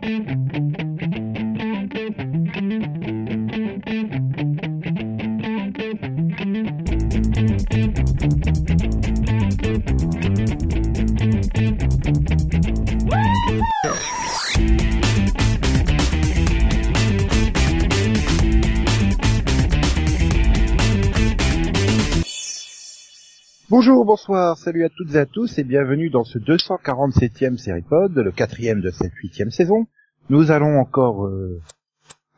Thank you. Bonjour, bonsoir, salut à toutes et à tous et bienvenue dans ce 247e Seripod, le quatrième de cette huitième saison. Nous allons encore euh,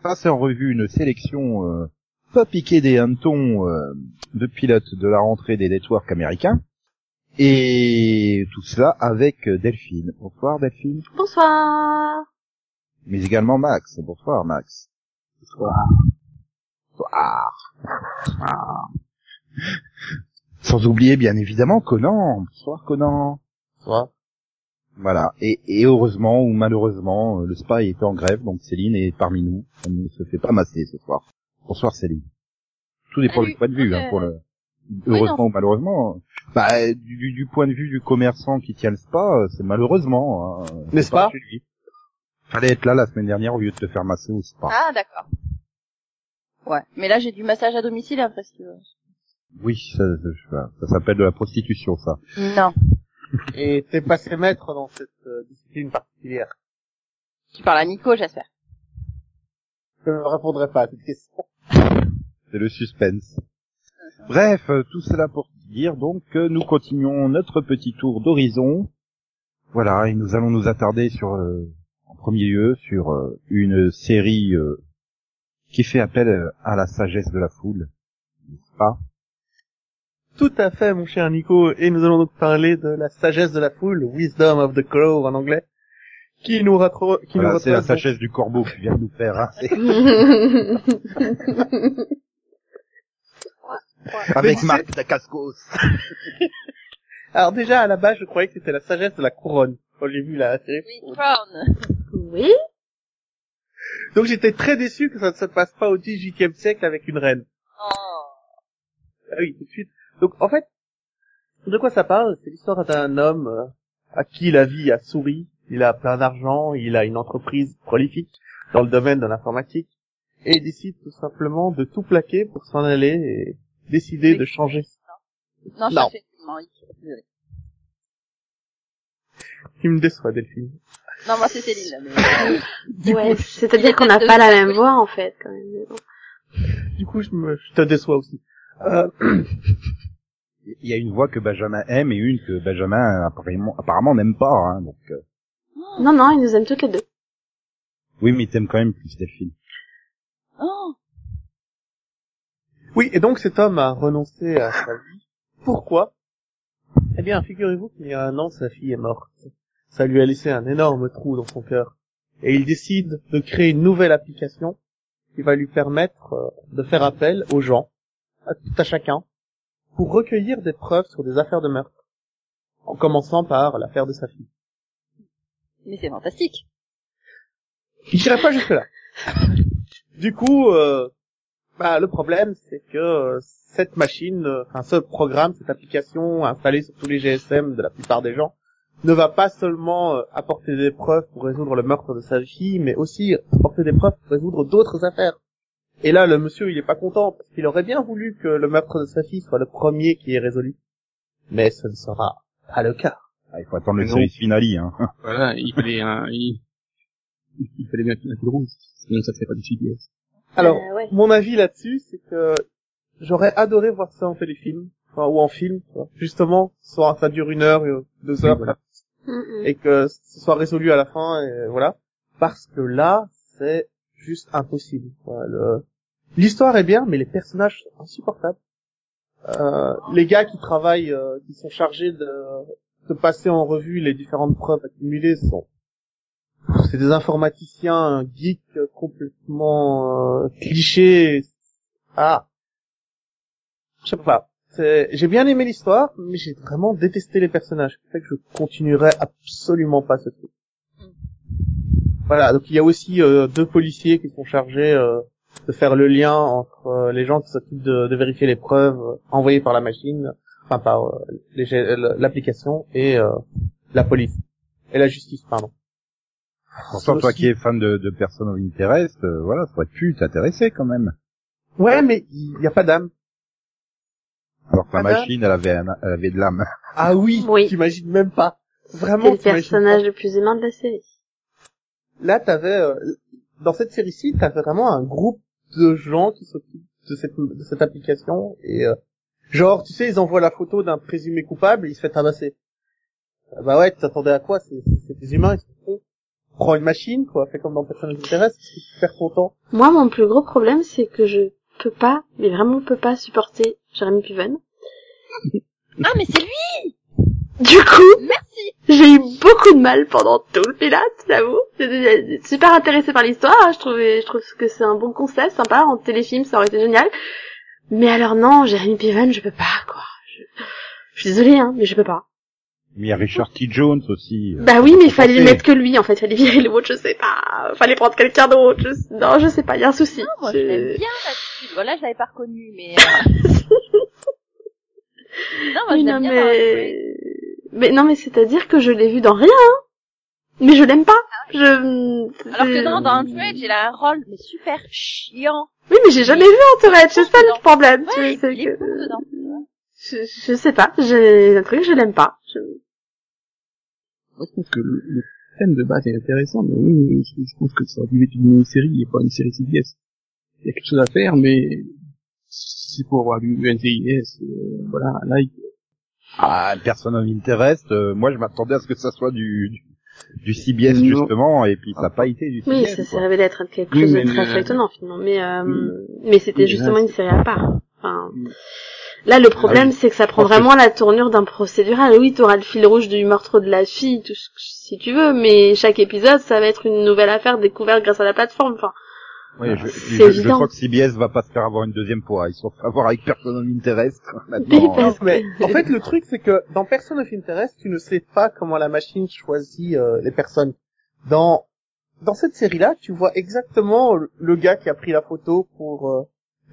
passer en revue une sélection euh, pas piquée des hannetons euh, de pilotes de la rentrée des networks américains. Et tout cela avec Delphine. Bonsoir Delphine. Bonsoir. Mais également Max. Bonsoir Max. Bonsoir. Bonsoir. Bonsoir. Sans oublier bien évidemment Conan. Bonsoir Conan. Bonsoir. Voilà. Et, et heureusement ou malheureusement, euh, le spy était en grève, donc Céline est parmi nous. Elle ne se fait pas masser ce soir. Bonsoir Céline. Tout dépend du point de vue, hein, Euh, pour le. Heureusement ou malheureusement. Bah, du, du- du point de vue du commerçant qui tient le spa, euh, c'est malheureusement. hein, N'est-ce c'est pas. Fallait être là la semaine dernière au lieu de te faire masser au spa. Ah, d'accord. Ouais, mais là j'ai du massage à domicile après si tu veux. Oui, ça, ça, ça s'appelle de la prostitution, ça. Non. Et t'es passé maître dans cette euh, discipline particulière. Tu parles à Nico, j'espère. Je ne répondrai pas à cette question. C'est le suspense. Bref, euh, tout cela pour dire donc que nous continuons notre petit tour d'horizon. Voilà, et nous allons nous attarder sur, euh, en premier lieu, sur euh, une série euh, qui fait appel à la sagesse de la foule, n'est-ce pas? Tout à fait, mon cher Nico. Et nous allons donc parler de la sagesse de la foule, Wisdom of the Crow en anglais, qui nous retrouve, qui Voilà, C'est la sagesse du corbeau qui vient de nous faire. hein. C'est- Avec Marc Dacascos. Alors déjà, à la base, je croyais que c'était la sagesse de la couronne, quand j'ai vu la série. Oui. Donc j'étais très déçu que ça ne se passe pas au XVIIIe siècle avec une reine. Oh. Ah oui, tout de suite. Donc en fait, de quoi ça parle? C'est l'histoire d'un homme euh, à qui la vie a souri. Il a plein d'argent, il a une entreprise prolifique dans le domaine de l'informatique, et il décide tout simplement de tout plaquer pour s'en aller et décider Oui. de changer. Non, Non. Il me déçoit, Delphine. Non, moi c'est Céline là, mais... Du ouais, coup, c'est-à-dire qu'on n'a pas la même voix en fait quand même. du coup, je, me, je te déçois aussi. Euh, Il y a une voix que Benjamin aime et une que Benjamin apparemment, apparemment n'aime pas. Hein, donc, euh, Non, non, ils nous aiment toutes les deux. oui, mais il t'aime quand même plus Delphine. Oh. oui, et donc cet homme a renoncé à sa vie. Pourquoi? Eh bien, figurez-vous qu'il y a un an, sa fille est morte. Ça lui a laissé un énorme trou dans son cœur. Et il décide de créer une nouvelle application qui va lui permettre euh, de faire appel aux gens, à tout à chacun, pour recueillir des preuves sur des affaires de meurtre. En commençant par l'affaire de sa fille. Mais c'est fantastique. Il n'irait pas jusque là. Du coup, euh, bah, le problème, c'est que euh, cette machine, euh, enfin ce programme, cette application installée sur tous les GSM de la plupart des gens, ne va pas seulement euh, apporter des preuves pour résoudre le meurtre de sa fille, mais aussi apporter des preuves pour résoudre d'autres affaires. Et là, le monsieur, il est pas content, parce qu'il aurait bien voulu que le meurtre de sa fille soit le premier qui est résolu. Mais ce ne sera pas le cas. Ah, il faut attendre le service finale. Hein. Voilà, il fallait un, il, il fallait bien fil rouge, sinon ça fait pas du CBS. Alors, Euh, ouais. mon avis là-dessus, c'est que j'aurais adoré voir ça en téléfilm, enfin, ou en film, justement, soit ça dure une heure, euh, deux heures, voilà. Mm, mm. et que ce soit résolu à la fin, et voilà. Parce que là, c'est juste impossible. L'histoire est bien, mais les personnages sont insupportables. Euh, les gars qui travaillent, euh, qui sont chargés de, de passer en revue les différentes preuves accumulées sont c'est des informaticiens geeks complètement euh, clichés. Ah, je sais pas. C'est- J'ai bien aimé l'histoire, mais j'ai vraiment détesté les personnages. Ce qui fait que je continuerai absolument pas ce truc. Voilà, donc il y a aussi euh, deux policiers qui sont chargés euh, de faire le lien entre euh, les gens qui s'occupent de, de vérifier les preuves euh, envoyées par la machine, enfin par euh, l'application et euh, la police et la justice, pardon. Pourtant, toi aussi- qui es fan de, de Person of Interest, euh, voilà, ça aurait pu t'intéresser quand même. Ouais, mais il y a pas d'âme. Alors que la machine, elle avait, un- elle avait de l'âme. Ah oui, Oui. t'imagines même pas. C'est Vraiment, le t'imagines personnage le plus aimant de la série. Là, t'avais, euh, dans cette série-ci, t'avais vraiment un groupe de gens qui s'occupent de cette, de cette application et, euh, genre, tu sais, ils envoient la photo d'un présumé coupable et il se fait tabasser. Ah Bah ouais, tu t'attendais à quoi? C'est, c'est des humains, ils se font. Prends une machine, quoi, fais comme dans Personne intéresse, tu perds ton temps. Moi, mon plus gros problème, c'est que je peux pas, mais vraiment peux pas supporter Jeremy Piven. Ah, mais c'est lui Du coup, Merci j'ai eu beaucoup de mal pendant tout le pilote, j'avoue. J'étais super intéressée par l'histoire, je trouvais, je trouve que c'est un bon concept, sympa, en téléfilm, ça aurait été génial. Mais alors non, Jeremy Piven, je peux pas, quoi. Je, je suis désolée, hein, mais je peux pas. Mais il y a Richard T. Jones aussi. euh, Bah oui, mais il fallait mettre que lui, en fait, fallait virer l'autre, je sais pas. Fallait prendre quelqu'un d'autre, je... non, je sais pas, il y a un souci. Non, moi je Je- l'aime bien. Voilà, je l'avais pas reconnu, mais... Euh... non, moi je l'aime bien mais... mais non, mais c'est-à-dire que je l'ai vu dans rien, hein. Mais je l'aime pas. Je... Alors que non, dans Entourage, il a un rôle, mais super chiant. Oui, mais j'ai jamais vu Entourage, c'est ça le problème. Ouais, tu sais, il est que- bon je, je sais pas, j'ai un truc, je l'aime pas. Je- Moi, je trouve que le, le thème de base est intéressant, mais oui, je, je trouve que ça aurait dû être une série et pas une série CBS. Il y a quelque chose à faire, mais c'est pour avoir du NCIS, euh, voilà, un like. Ah, Person of Interest, euh, moi je m'attendais à ce que ça soit du, du, du CBS Non. justement, et puis ça n'a pas été du Oui, CBS. ça s'est révélé être quelque Oui, chose de mais très feuilletonnant finalement. Mais euh, Oui. mais c'était Oui, justement là, une série à part. Enfin, Mm. là, le problème, c'est que ça prend que- vraiment la tournure d'un procédural. Oui, t'auras le fil rouge du meurtre de la fille, tout ce, si tu veux, mais chaque épisode, ça va être une nouvelle affaire découverte grâce à la plateforme. Enfin, Oui, je, C'est je, je évident. crois que CBS va pas se faire avoir une deuxième fois. Ils sont avoir avec Person of Interest. Maintenant, Non, mais en fait, le truc, c'est que dans Person of Interest, tu ne sais pas comment la machine choisit euh, les personnes. Dans dans cette série-là, tu vois exactement le- gars qui a pris la photo pour euh,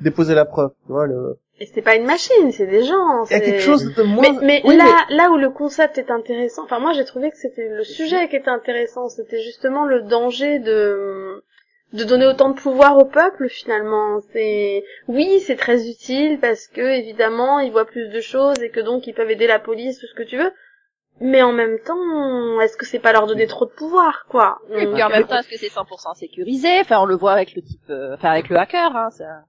déposer la preuve. Tu vois, le... et c'est pas une machine, c'est des gens. il y a c'est- quelque chose de moins. Mais, mais Oui, là, là où le concept est intéressant, enfin moi j'ai trouvé que c'était le sujet qui était intéressant, c'était justement le danger de de donner autant de pouvoir au peuple finalement. C'est oui, c'est très utile parce que évidemment ils voient plus de choses et que donc ils peuvent aider la police tout ce que tu veux. Mais en même temps, est-ce que c'est pas leur donner trop de pouvoir, quoi? Et puis en même temps, est-ce que c'est 100% sécurisé? Enfin, on le voit avec le type, euh, enfin avec le hacker, hein, ça,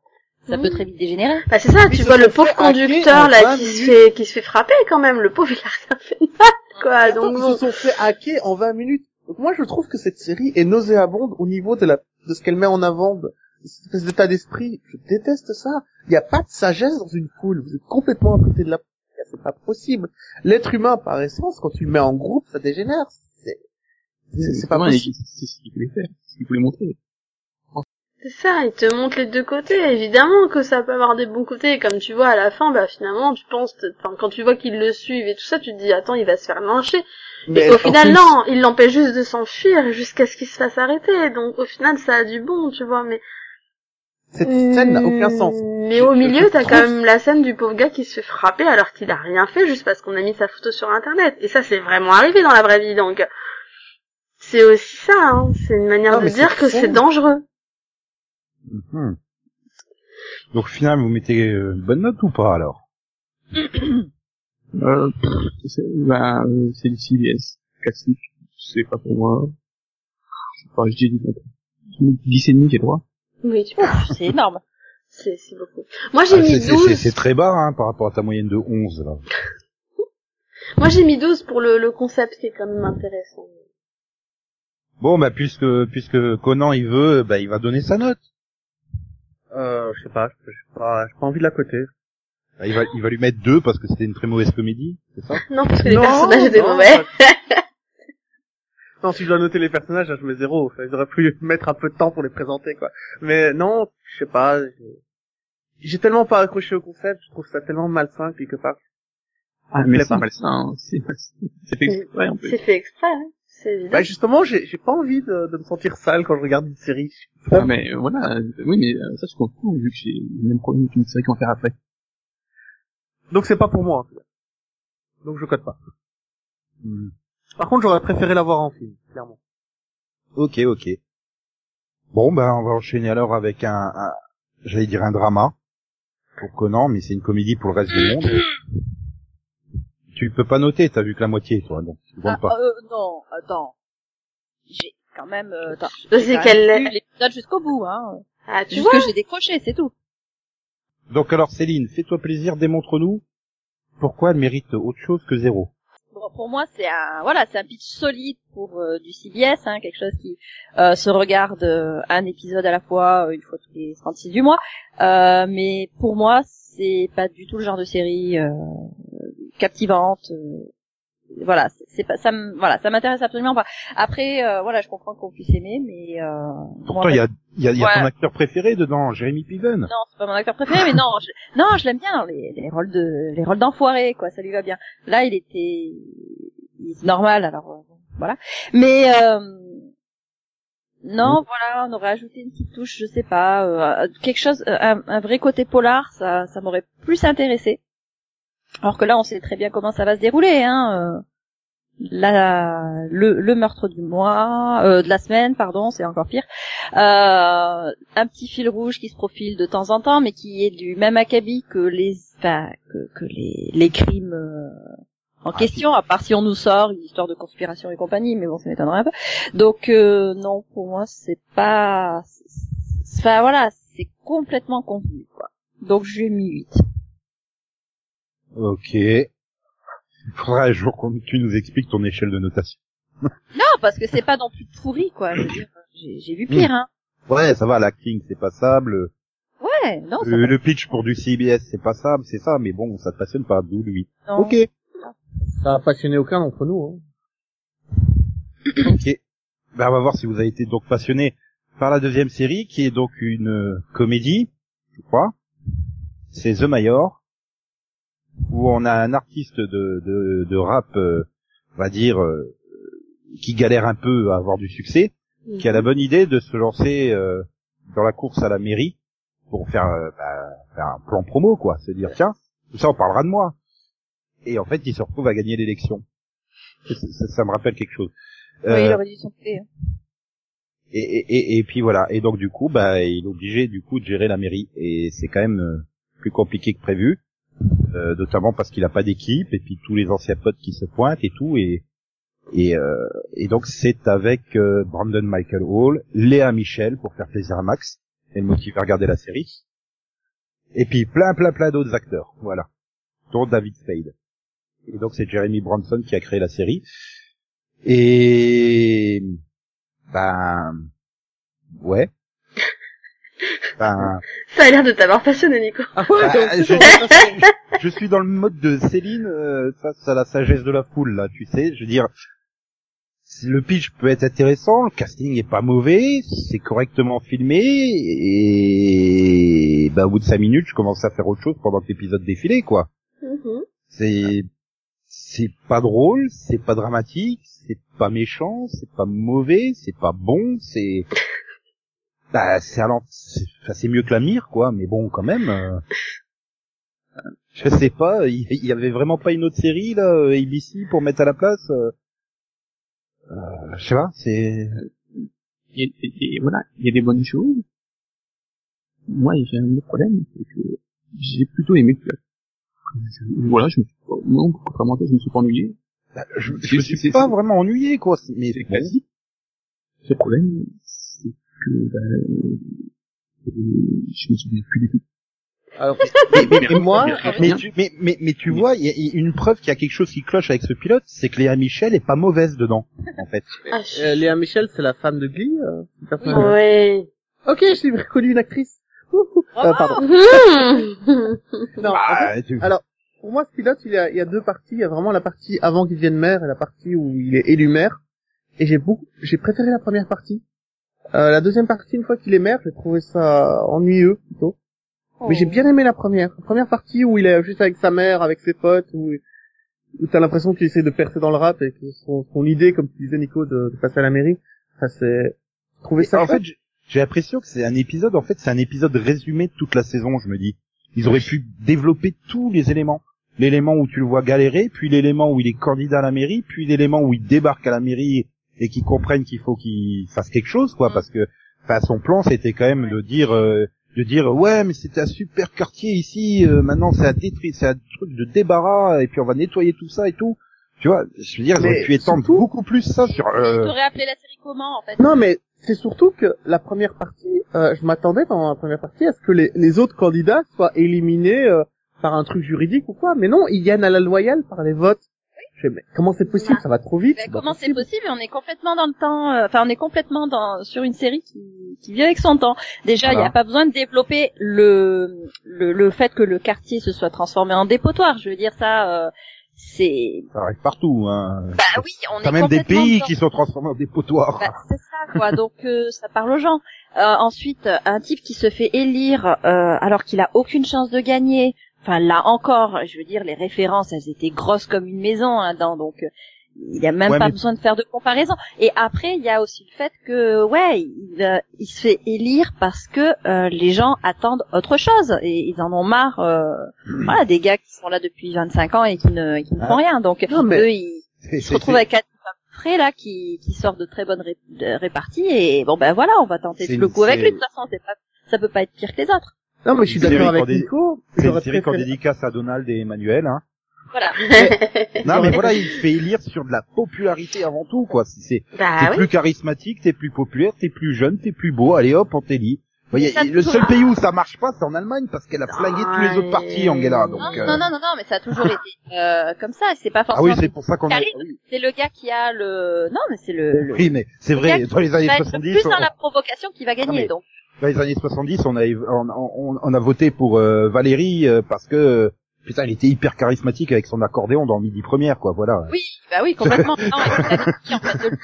ça peut très vite dégénérer. Bah c'est ça, tu vois le pauvre hacker conducteur là 20 qui se fait qui se fait frapper quand même, le pauvre il a rien fait de mal, quoi. Donc ils se sont fait hacker en 20 minutes. Donc moi, je trouve que cette série est nauséabonde au niveau de la de ce qu'elle met en avant, de cette espèce d'état d'esprit. Je déteste ça. Il n'y a pas de sagesse dans une foule. Vous êtes complètement à côté de la c'est pas possible. L'être humain, par essence, quand tu le mets en groupe, ça dégénère. C'est pas possible. C'est ce qu'il voulait faire, c'est ce qu'il voulait montrer. C'est ça, il te montre les deux côtés. Évidemment que ça peut avoir des bons côtés. Comme tu vois, à la fin, bah finalement, tu penses, enfin, quand tu vois qu'ils le suivent et tout ça, tu te dis, attends, il va se faire lyncher. Mais Et au final, plus- non, il l'empêche juste de s'enfuir jusqu'à ce qu'il se fasse arrêter. Donc au final, ça a du bon, tu vois. Mais Cette scène n'a aucun sens. Mais au milieu, t'as quand même la scène du pauvre gars qui se fait frapper alors qu'il a rien fait juste parce qu'on a mis sa photo sur internet. Et ça, c'est vraiment arrivé dans la vraie vie, donc c'est aussi ça. Hein. C'est une manière Non, de dire que c'est dangereux. Mhm. Donc au final, vous mettez euh, une bonne note ou pas alors Euh, c'est ben, euh, c'est du CBS, classique, c'est pas pour moi. Je sais pas, je dis 10 et demi, j'ai droit. Oui, tu C'est énorme. c'est c'est beaucoup. Moi, j'ai Ah, mis c'est- c'est- 12. C'est c'est très bas hein, par rapport à ta moyenne de 11 là. Moi, j'ai mis 12 pour le, le concept qui est quand même intéressant. Bon bah puisque puisque Conan il veut, bah il va donner sa note. Euh, je sais pas, j'ai pas, j'ai pas envie de la coter. Bah, il va il va lui mettre 2 parce que c'était une très mauvaise comédie, c'est ça? Non, parce que les Non, personnages étaient non, mauvais. non, si je dois noter les personnages, là, je mets zéro. Enfin, Ils auraient pu mettre un peu de temps pour les présenter, quoi. Mais non, je sais pas. j'ai- tellement pas accroché au concept, je trouve ça tellement malsain quelque part. Ah, mais c'est pas. malsain, hein, c'est. C'est fait exprès, en C'est fait. fait exprès, hein. C'est évident. Bah justement, j'ai j'ai pas envie de, de me sentir sale quand je regarde une série. Ah, mais euh, voilà, euh, oui, mais euh, ça, je comprends, vu que j'ai le même problème qu'une série qu'on va faire après. Donc c'est pas pour moi. Donc je code pas. Hmm. Par contre, j'aurais préféré la voir en film, clairement. Ok, ok. Bon, ben, on va enchaîner alors avec un, un j'allais dire un drama pour Conan, mais c'est une comédie pour le reste du monde. Tu peux pas noter, t'as vu que la moitié, toi, donc tu Ah, comptes pas. euh, non, attends. J'ai quand même, euh, attends. Je j'ai sais quand qu'elle même l'est. vu l'épisode jusqu'au bout, hein. Ah, tu Juste vois que j'ai décroché, c'est tout. Donc alors Céline, fais-toi plaisir, démontre-nous pourquoi elle mérite autre chose que zéro. Bon, pour moi, c'est un, voilà, c'est un pitch solide pour euh, du CBS, hein, quelque chose qui euh, se regarde euh, un épisode à la fois, euh, une fois tous les 36 du mois. Euh, mais pour moi, c'est pas du tout le genre de série euh, captivante. euh, voilà, c'est- pas, ça, me- voilà, ça m'intéresse absolument pas. Après, euh, voilà, je comprends qu'on puisse aimer, mais euh, Pourtant, il y a, il y a, y a Ouais. ton acteur préféré dedans, Jérémy Piven. non, c'est pas mon acteur préféré, mais non, je, non, je l'aime bien dans les, les rôles de, les rôles d'enfoiré, quoi, ça lui va bien. Là, il était, il est normal, alors euh, voilà. Mais euh, non, voilà, on aurait ajouté une petite touche, je sais pas, euh, quelque chose, un, un vrai côté polar, ça, ça m'aurait plus intéressé. Alors que là, on sait très bien comment ça va se dérouler, hein. euh, la, le, le meurtre du mois, euh, de la semaine, pardon, c'est encore pire. Euh, un petit fil rouge qui se profile de temps en temps, mais qui est du même acabit que les, enfin, que, que les, les crimes euh, en Ah, question, à part si on nous sort une histoire de conspiration et compagnie, mais bon, ça m'étonnerait un peu. Donc euh, non, pour moi, c'est pas, enfin voilà, c'est complètement convenu, quoi. Donc j'ai mis 8. Ok. Il faudra un jour que tu nous expliques ton échelle de notation. Non, parce que c'est pas non plus pourri, quoi. J'ai j'ai vu pire, hein. Ouais, ça va, l'acting c'est passable. Ouais, non, ça Euh, va. le pitch pour du CBS c'est passable, c'est ça, mais bon, ça te passionne pas, d'où lui. Non. Ok. Ça a passionné aucun d'entre nous. Hein. Ok. Ben, on va voir si vous avez été donc passionné par la deuxième série, qui est donc une euh, comédie, je crois. C'est The Mayor, où on a un artiste de, de, de rap, euh, on va dire, euh, qui galère un peu à avoir du succès, qui a la bonne idée de se lancer euh, dans la course à la mairie pour faire, euh, bah, faire un plan promo, quoi. Se dire, tiens, tout ça, on parlera de moi. Et en fait, il se retrouve à gagner l'élection. Ça, ça- ça me rappelle quelque chose. Oui, Euh, il aurait dû s'en couper, hein. et, et, et, et puis voilà. Et donc du coup, bah, il est obligé du coup de gérer la mairie. Et c'est quand même euh, plus compliqué que prévu, euh, notamment parce qu'il a pas d'équipe et puis tous les anciens potes qui se pointent et tout. Et et, euh, et donc c'est avec euh, Brandon Michael Hall, Léa Michel pour faire plaisir à Max et le motiver à regarder la série. Et puis plein plein plein d'autres acteurs, voilà, dont David Spade. Et donc c'est Jeremy Branson qui a créé la série. Et ben ouais. Ben Ça a l'air de t'avoir passionné, Nico. bah, je, je- je suis dans le mode de Céline euh, face à la sagesse de la foule là, tu sais. Je veux dire, si le pitch peut être intéressant, le casting est pas mauvais, c'est correctement filmé et bah au bout de cinq minutes, je commence à faire autre chose pendant que l'épisode défilait quoi. Mhm. C'est c'est pas drôle, c'est pas dramatique, c'est pas méchant, c'est pas mauvais, c'est pas bon, c'est bah c'est allant c'est mieux que la mire quoi, mais bon quand même euh, je sais pas, il y avait vraiment pas une autre série là euh, ABC pour mettre à la place euh, euh, je sais pas, c'est voilà, il y a des bonnes choses. Moi, j'ai un autre problème, c'est que j'ai plutôt aimé le. Je- Voilà, je me suis pas, non, contrairement à toi, je me suis pas ennuyé. bah, je, je me suis pas vraiment ennuyé quoi, mais C'est classique. Le problème, que, ben, euh, je me souviens plus du tout. Alors, mais, mais- et moi, mais- Mais tu, mais, mais, mais tu Oui. vois, il y a une preuve qu'il y a quelque chose qui cloche avec ce pilote, c'est que Léa Michel est pas mauvaise dedans, en fait. Ah, je- euh, Léa Michel, c'est la femme de Glee. Euh. Ouais. Ok, j'ai reconnu une actrice. Euh, pardon. Mhm. Non, en fait, tu- alors, pour moi, ce pilote, il y, a, il y a deux parties. Il y a vraiment la partie avant qu'il devienne maire et la partie où il est élu maire. Et j'ai beaucoup, j'ai préféré la première partie. Euh, la deuxième partie, une fois qu'il est maire, j'ai trouvé ça ennuyeux plutôt. Mais j'ai bien aimé la première. La première partie où il est juste avec sa mère, avec ses potes, où, où t'as l'impression qu'il essaie de percer dans le rap et que son, son idée, comme tu disais Nico, de, de passer à la mairie, ça c'est, j'ai trouvé ça en fait, j'ai- j'ai l'impression que c'est un épisode, en fait, c'est un épisode résumé de toute la saison, je me dis. Ils auraient pu développer tous les éléments. L'élément où tu le vois galérer, puis l'élément où il est candidat à la mairie, puis l'élément où il débarque à la mairie et qu'ils comprennent qu'il faut qu'ils fassent quelque chose, quoi, Mm. parce que, enfin, son plan, c'était quand même de dire, euh, de dire, ouais, mais c'était un super quartier ici, euh, maintenant c'est un détruit, c'est un truc de débarras, et puis on va nettoyer tout ça et tout. Tu vois, je veux dire, ils Mais auraient pu étendre surtout- beaucoup plus ça sur. Tu Euh... aurais appelé la série comment en fait? Non, mais c'est surtout que la première partie, euh, je m'attendais dans la première partie à ce que les, les autres candidats soient éliminés euh, par un truc juridique ou quoi. Mais non, ils gagnent à la loyale par les votes. Je fais, mais comment c'est possible? Ça va trop vite. Comment c'est possible. On est complètement dans le temps. euh, Enfin, on est complètement dans sur une série qui, qui vient avec son temps. Déjà, il n'y a pas besoin de développer le, le le fait que le quartier se soit transformé en dépotoir. Je veux dire ça, euh, c'est. Ça arrive partout, hein. Bah oui, on est même des pays dans- qui sont transformés en dépotoirs. Bah, c'est ça quoi, donc euh, ça parle aux gens. Euh, ensuite, un type qui se fait élire euh, alors qu'il a aucune chance de gagner. Enfin là encore, je veux dire, les références, elles étaient grosses comme une maison hein, dans, donc euh, il n'y a même Ouais, pas mais- besoin de faire de comparaison. Et après, il y a aussi le fait que ouais, il, euh, il se fait élire parce que euh, les gens attendent autre chose et ils en ont marre. euh, voilà, des gars qui sont là depuis 25 ans et qui ne, qui ne Ah. font rien. Donc Non, mais- eux, ils, se c'est- retrouve avec quatre frais là qui, qui sort de très bonnes ré- de réparties et bon ben voilà on va tenter C'est le coup avec lui de toute façon c'est pas ça peut pas être pire que les autres Non, mais je suis C'est d'accord avec Nico. C'est une série qu'on dédicace à Donald et Emmanuel, hein. voilà Non, mais voilà, il fait élire sur de la popularité avant tout, quoi. C'est, c'est Bah t'es oui. plus charismatique, t'es plus populaire, t'es plus jeune, t'es plus beau. Allez hop, on t'élit. Vous voyez, le toujours- seul pays où ça marche pas, c'est en Allemagne, parce qu'elle a flingué tous les autres partis, Angela. Donc, non, euh, non non non non mais ça a toujours été euh, comme ça c'est pas Ah forcément oui, c'est pour ça qu'on oui. c'est le gars qui a le non mais c'est le, le... Oui, mais c'est vrai, dans les années qui va être le 70, plus on- dans la provocation qui va gagner mais- donc dans les années 70, on a, on, on, on a voté pour euh, Valérie euh, parce que, putain, elle était hyper charismatique avec son accordéon dans Midi Première, quoi, voilà. oui bah oui complètement en fait de.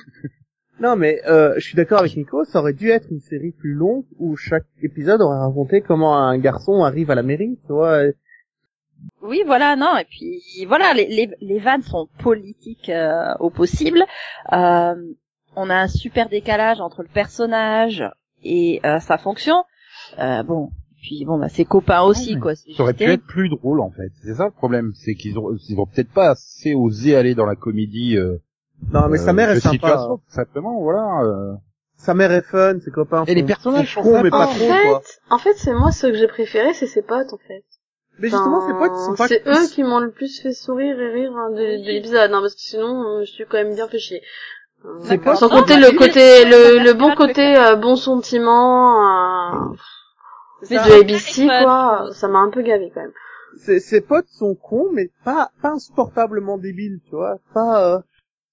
Non, mais euh, je suis d'accord avec Nico. Ça aurait dû être une série plus longue où chaque épisode aurait raconté comment un garçon arrive à la mairie. Tu vois. Oui, voilà, non, et puis voilà, les, les, les vannes sont politiques euh, au possible. Euh, on a un super décalage entre le personnage et euh, sa fonction. Euh, bon, puis bon, bah, ses copains aussi, Ouais, quoi. Ça aurait pu être plus drôle en fait. C'est ça le problème, c'est qu'ils ont, ils ont peut-être pas assez osé aller dans la comédie. Euh, Non, mais sa mère euh, est sympa. tout simplement, voilà. euh. Sa mère est fun, ses copains. Et les personnages sont cons, mais pas En trop quoi. fait, en fait, c'est moi ce que j'ai préféré, c'est ses potes en fait. Mais justement, ses potes ils sont pas. C'est eux qui m'ont le plus fait sourire et rire hein, de, de l'épisode, hein, parce que sinon, euh, je suis quand même bien fait chier. C'est quoi, Sans compter le côté, le, le bon côté euh, bon sentiment euh, C'est de. ABC, quoi. Ça m'a un peu gavé quand même. Ses, ses potes sont cons, mais pas pas insupportablement débiles, tu vois. Pas. Euh...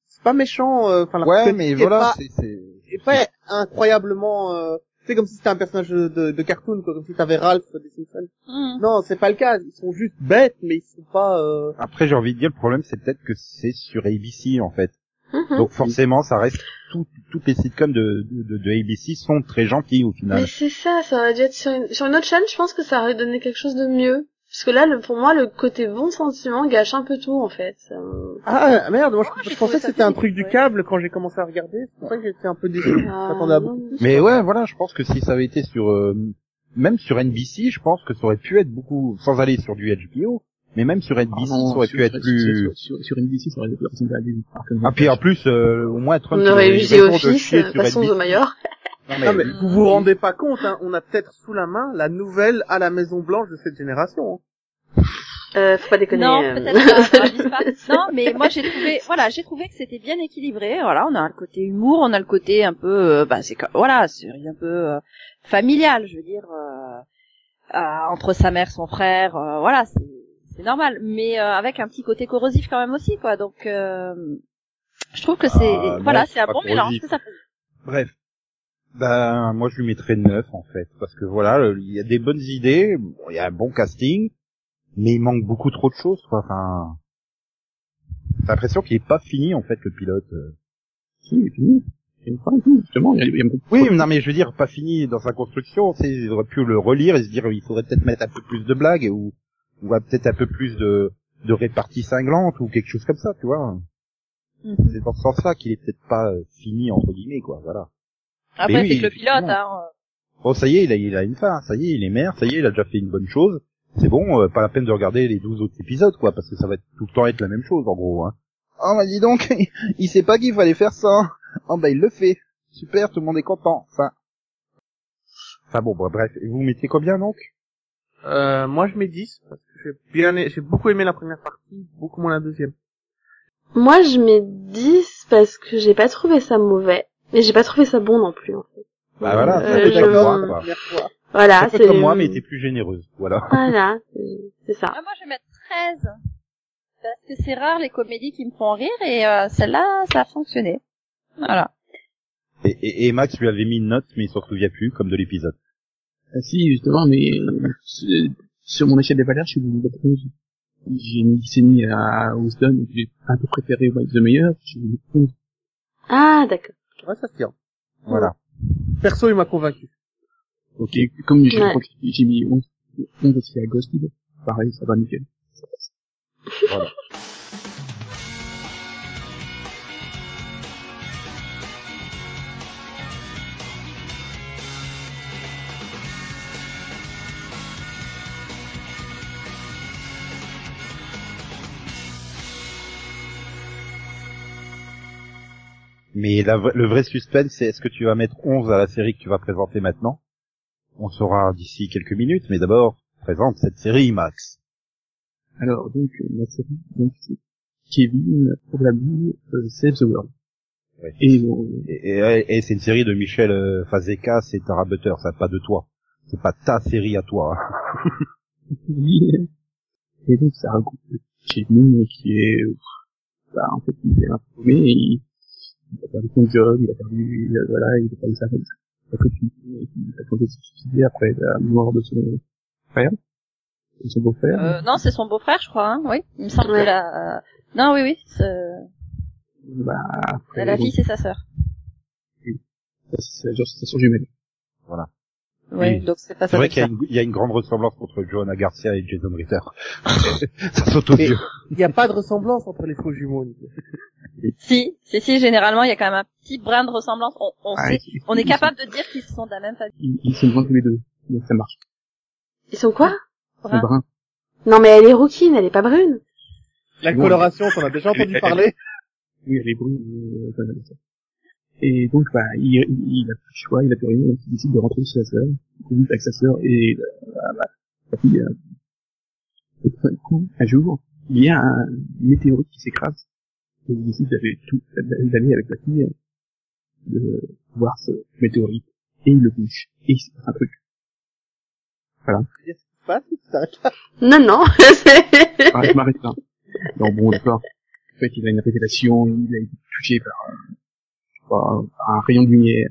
C'est pas méchant. euh, Enfin, la Ouais, mais voilà, pas- c'est, c'est... est pas incroyablement. Euh... C'est comme si c'était un personnage de, de, cartoon, quoi, comme si t'avais Ralph des Simpsons. Mhm. Non, c'est pas le cas. Ils sont juste bêtes, mais ils sont pas. Euh... Après, j'ai envie de dire, le problème, c'est peut-être que c'est sur ABC en fait. Mhm. Donc forcément, ça reste tout, toutes les sitcoms de, de, de ABC sont très gentils au final. Mais c'est ça, ça aurait dû être sur une, sur une autre chaîne, je pense que ça aurait donné quelque chose de mieux. Parce que là, le, pour moi, le côté bon sentiment gâche un peu tout, en fait. Euh, Ah merde, moi je, j'ai pensais que c'était un truc du ouais. câble quand j'ai commencé à regarder. C'est pour ça que j'étais un peu déçu. À euh, Mais ouais, voilà, je pense que si ça avait été sur, euh, même sur NBC, je pense que ça aurait pu être beaucoup, sans aller sur du HBO, mais même sur NBC, Ah non, ça aurait sur- pu être sur- plus. Sur, sur, sur NBC, ça aurait été ressemblé à du Park and Ah puis en plus, euh, au moins Trump. on aurait eu de Office, sur passons NBC. au Mayor. Non, Non mais vous vous rendez pas compte, hein, on a peut-être sous la main la nouvelle à la Maison Blanche de cette génération. hein. Euh, faut pas déconner. Non, euh. peut-être pas, pas. Non, mais moi j'ai trouvé, voilà, j'ai trouvé que c'était bien équilibré. Voilà, on a le côté humour, on a le côté un peu, euh, bah c'est, voilà, c'est un peu euh, familial, je veux dire, euh, euh, entre sa mère, son frère, euh, voilà, c'est, c'est normal, mais euh, avec un petit côté corrosif quand même aussi, quoi. Donc, euh, je trouve que c'est, Ah, voilà, c'est un bon mélange ça fait. Bref. Ben, moi, je lui mettrais 9, en fait. Parce que voilà, il y a des bonnes idées, bon, il y a un bon casting, mais il manque beaucoup trop de choses, quoi. Enfin, t'as l'impression qu'il est pas fini, en fait, le pilote. Si, tout, justement, il y a, il y a beaucoup Oui, non, mais je veux dire, pas fini dans sa construction, tu sais, ils auraient pu le relire et se dire, il faudrait peut-être mettre un peu plus de blagues, ou, ou peut-être un peu plus de, de répartie cinglante, ou quelque chose comme ça, tu vois. Mhm. C'est dans ce sens-là qu'il est peut-être pas euh, fini, entre guillemets, quoi, voilà. Après, oui, c'est que le pilote, hein. Bon, ça y est, il a, il a une fin, ça y est, il est maire, ça y est, il a déjà fait une bonne chose. C'est bon, euh, pas la peine de regarder les 12 autres épisodes, quoi, parce que ça va être, tout le temps être la même chose, en gros. Hein. Oh, bah dis donc, il sait pas qu'il fallait faire ça. Oh bah il le fait. Super, tout le monde est content. Enfin, enfin bon, bah, bref. Et vous mettez combien donc? Euh, moi je mets 10 parce que j'ai bien, j'ai beaucoup aimé la première partie, beaucoup moins la deuxième. Moi, je mets 10 parce que j'ai pas trouvé ça mauvais. Mais j'ai pas trouvé ça bon non plus, en fait. Bah voilà, Euh, ça fait je- comme moi, quoi. Première fois. Voilà, c'est... comme moi, mais t'es plus généreuse. Voilà. Voilà, c'est- c'est ça. Ah, moi, je vais mettre 13. Parce que c'est rare les comédies qui me font rire et euh, celle-là, ça a fonctionné. Voilà. Et, et, et Max lui avait mis une note, mais il s'en souvient plus, comme de l'épisode. Ah, si, justement, mais euh, sur mon échelle des valeurs, je suis venu mettre 11. J'ai mis 10,5 à Houston, et j'ai un peu préféré Wild the Meilleur, j'ai mis 11. Ah, d'accord. Ouais, ça se tient. Voilà. Perso, il m'a convaincu. Ok, comme j'ai Ouais. mis 11, 11 aussi à Ghosted, pareil, ça va nickel. voilà. Mais la le vrai suspense, c'est est-ce que tu vas mettre 11 à la série que tu vas présenter maintenant? On saura d'ici quelques minutes, mais d'abord, présente cette série, Max. Alors, donc, euh, la série, donc, c'est Kevin, pour la euh, Save the World. Ouais. Et, bon, Et, et- et c'est une série de Michel euh, Fazekas et Tara Butter, ça pas de toi. C'est pas ta série à toi. hein. et donc, ça regroupe Kevin, qui est, euh, bah, en fait, il est paumé, et il, il a perdu son job, il a perdu, il a- voilà, il a perdu sa, sa copine, il a tenté de se suicider après la mort de son frère, de son beau-frère. Euh, non, c'est son beau-frère, je crois, hein, oui. Il me semble Ouais. que la... Non, oui, oui, c'est- bah, après, la fille, c'est sa sœur. ça, c'est la station jumelle. Oui, Oui. donc c'est pas C'est sa vrai qu'il y, a sœur. une- il y a une grande ressemblance entre Joanna Garcia et Jason Ritter. ça saute aux yeux. Il n'y a pas de ressemblance entre les faux jumeaux. Si, si, si, généralement, il y a quand même un petit brin de ressemblance. On, on Ah, sait, ils- on est ils capable de dire qu'ils sont de la même famille. Ils, ils sont bruns tous les deux, donc ça marche. Ils sont quoi Ils sont Brun. bruns. Non, mais elle est rouquine, elle est pas brune. La coloration, t'en as déjà entendu parler? Oui, elle est brune. euh, ça. Et donc, bah, il, il, a plus le choix, il a plus rien, donc il décide de rentrer chez sa sœur, il vit avec sa sœur, et euh, bah, bah, sa fille, euh, et tout d'un coup, un jour, il y a un météorite qui s'écrase, et il décide d'aller tout, d'aller avec la fille, euh, de voir ce météorite, et il le bouge, et il se passe un truc. Qu'est-ce qui se passe Tu t'arrêtes là Non, non, c'est... Ah, je m'arrête là. Non, bon, d'accord. En fait, il a une révélation, il a été touché par, un rayon de lumière.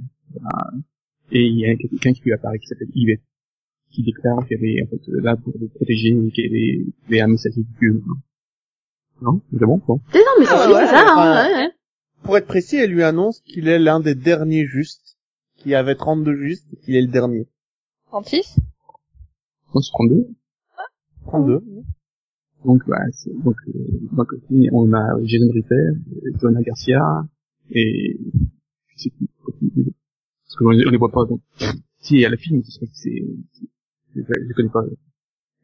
Et il y a quelqu'un qui lui apparaît qui s'appelle Yvette, qui déclare qu'elle est en fait là pour le protéger et qu'elle est, elle est un messager de Dieu. Non? C'est bon. Mais non, mais c'est Ah, ouais, c'est ça, hein, enfin, ouais, ouais. Pour être précis, elle lui annonce qu'il est l'un des derniers justes, qui avait 32 justes, et qu'il est le dernier. 36 On se 32. 32. Donc, bah, c'est, donc, euh, côté, on a Jason Ritter, Joanna Garcia, et, je sais plus, parce qu'on les, on les voit pas, donc, si, il y a la film, c'est, c'est, c'est- je, je connais pas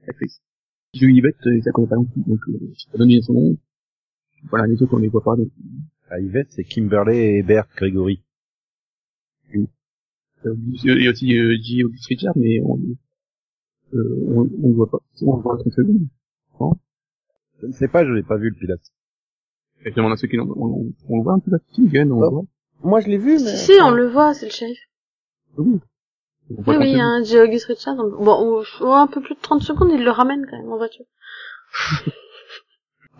l'actrice. Je Yvette, euh, je la connais pas non plus, donc, euh, je peux pas donner son nom. Voilà, les autres, on les voit pas, donc, À Yvette, c'est Kimberley et Bert Gregory. euh, il y a aussi, euh, J. August Richard, mais on, euh, on, on le voit pas, on le voit 30 secondes. Je ne sais pas, je n'ai pas vu le pilote. Et demande à ceux qui l'ont, on, on, on le voit un peu là-dessus, Glenn, on le Oh. voit. Moi, je l'ai vu, mais... Si, on le voit, c'est le shérif. Oui. Oui, 30 oui, il y a un J. August Richard. Bon, on- on- un peu plus de 30 secondes, il le ramène quand même en voiture.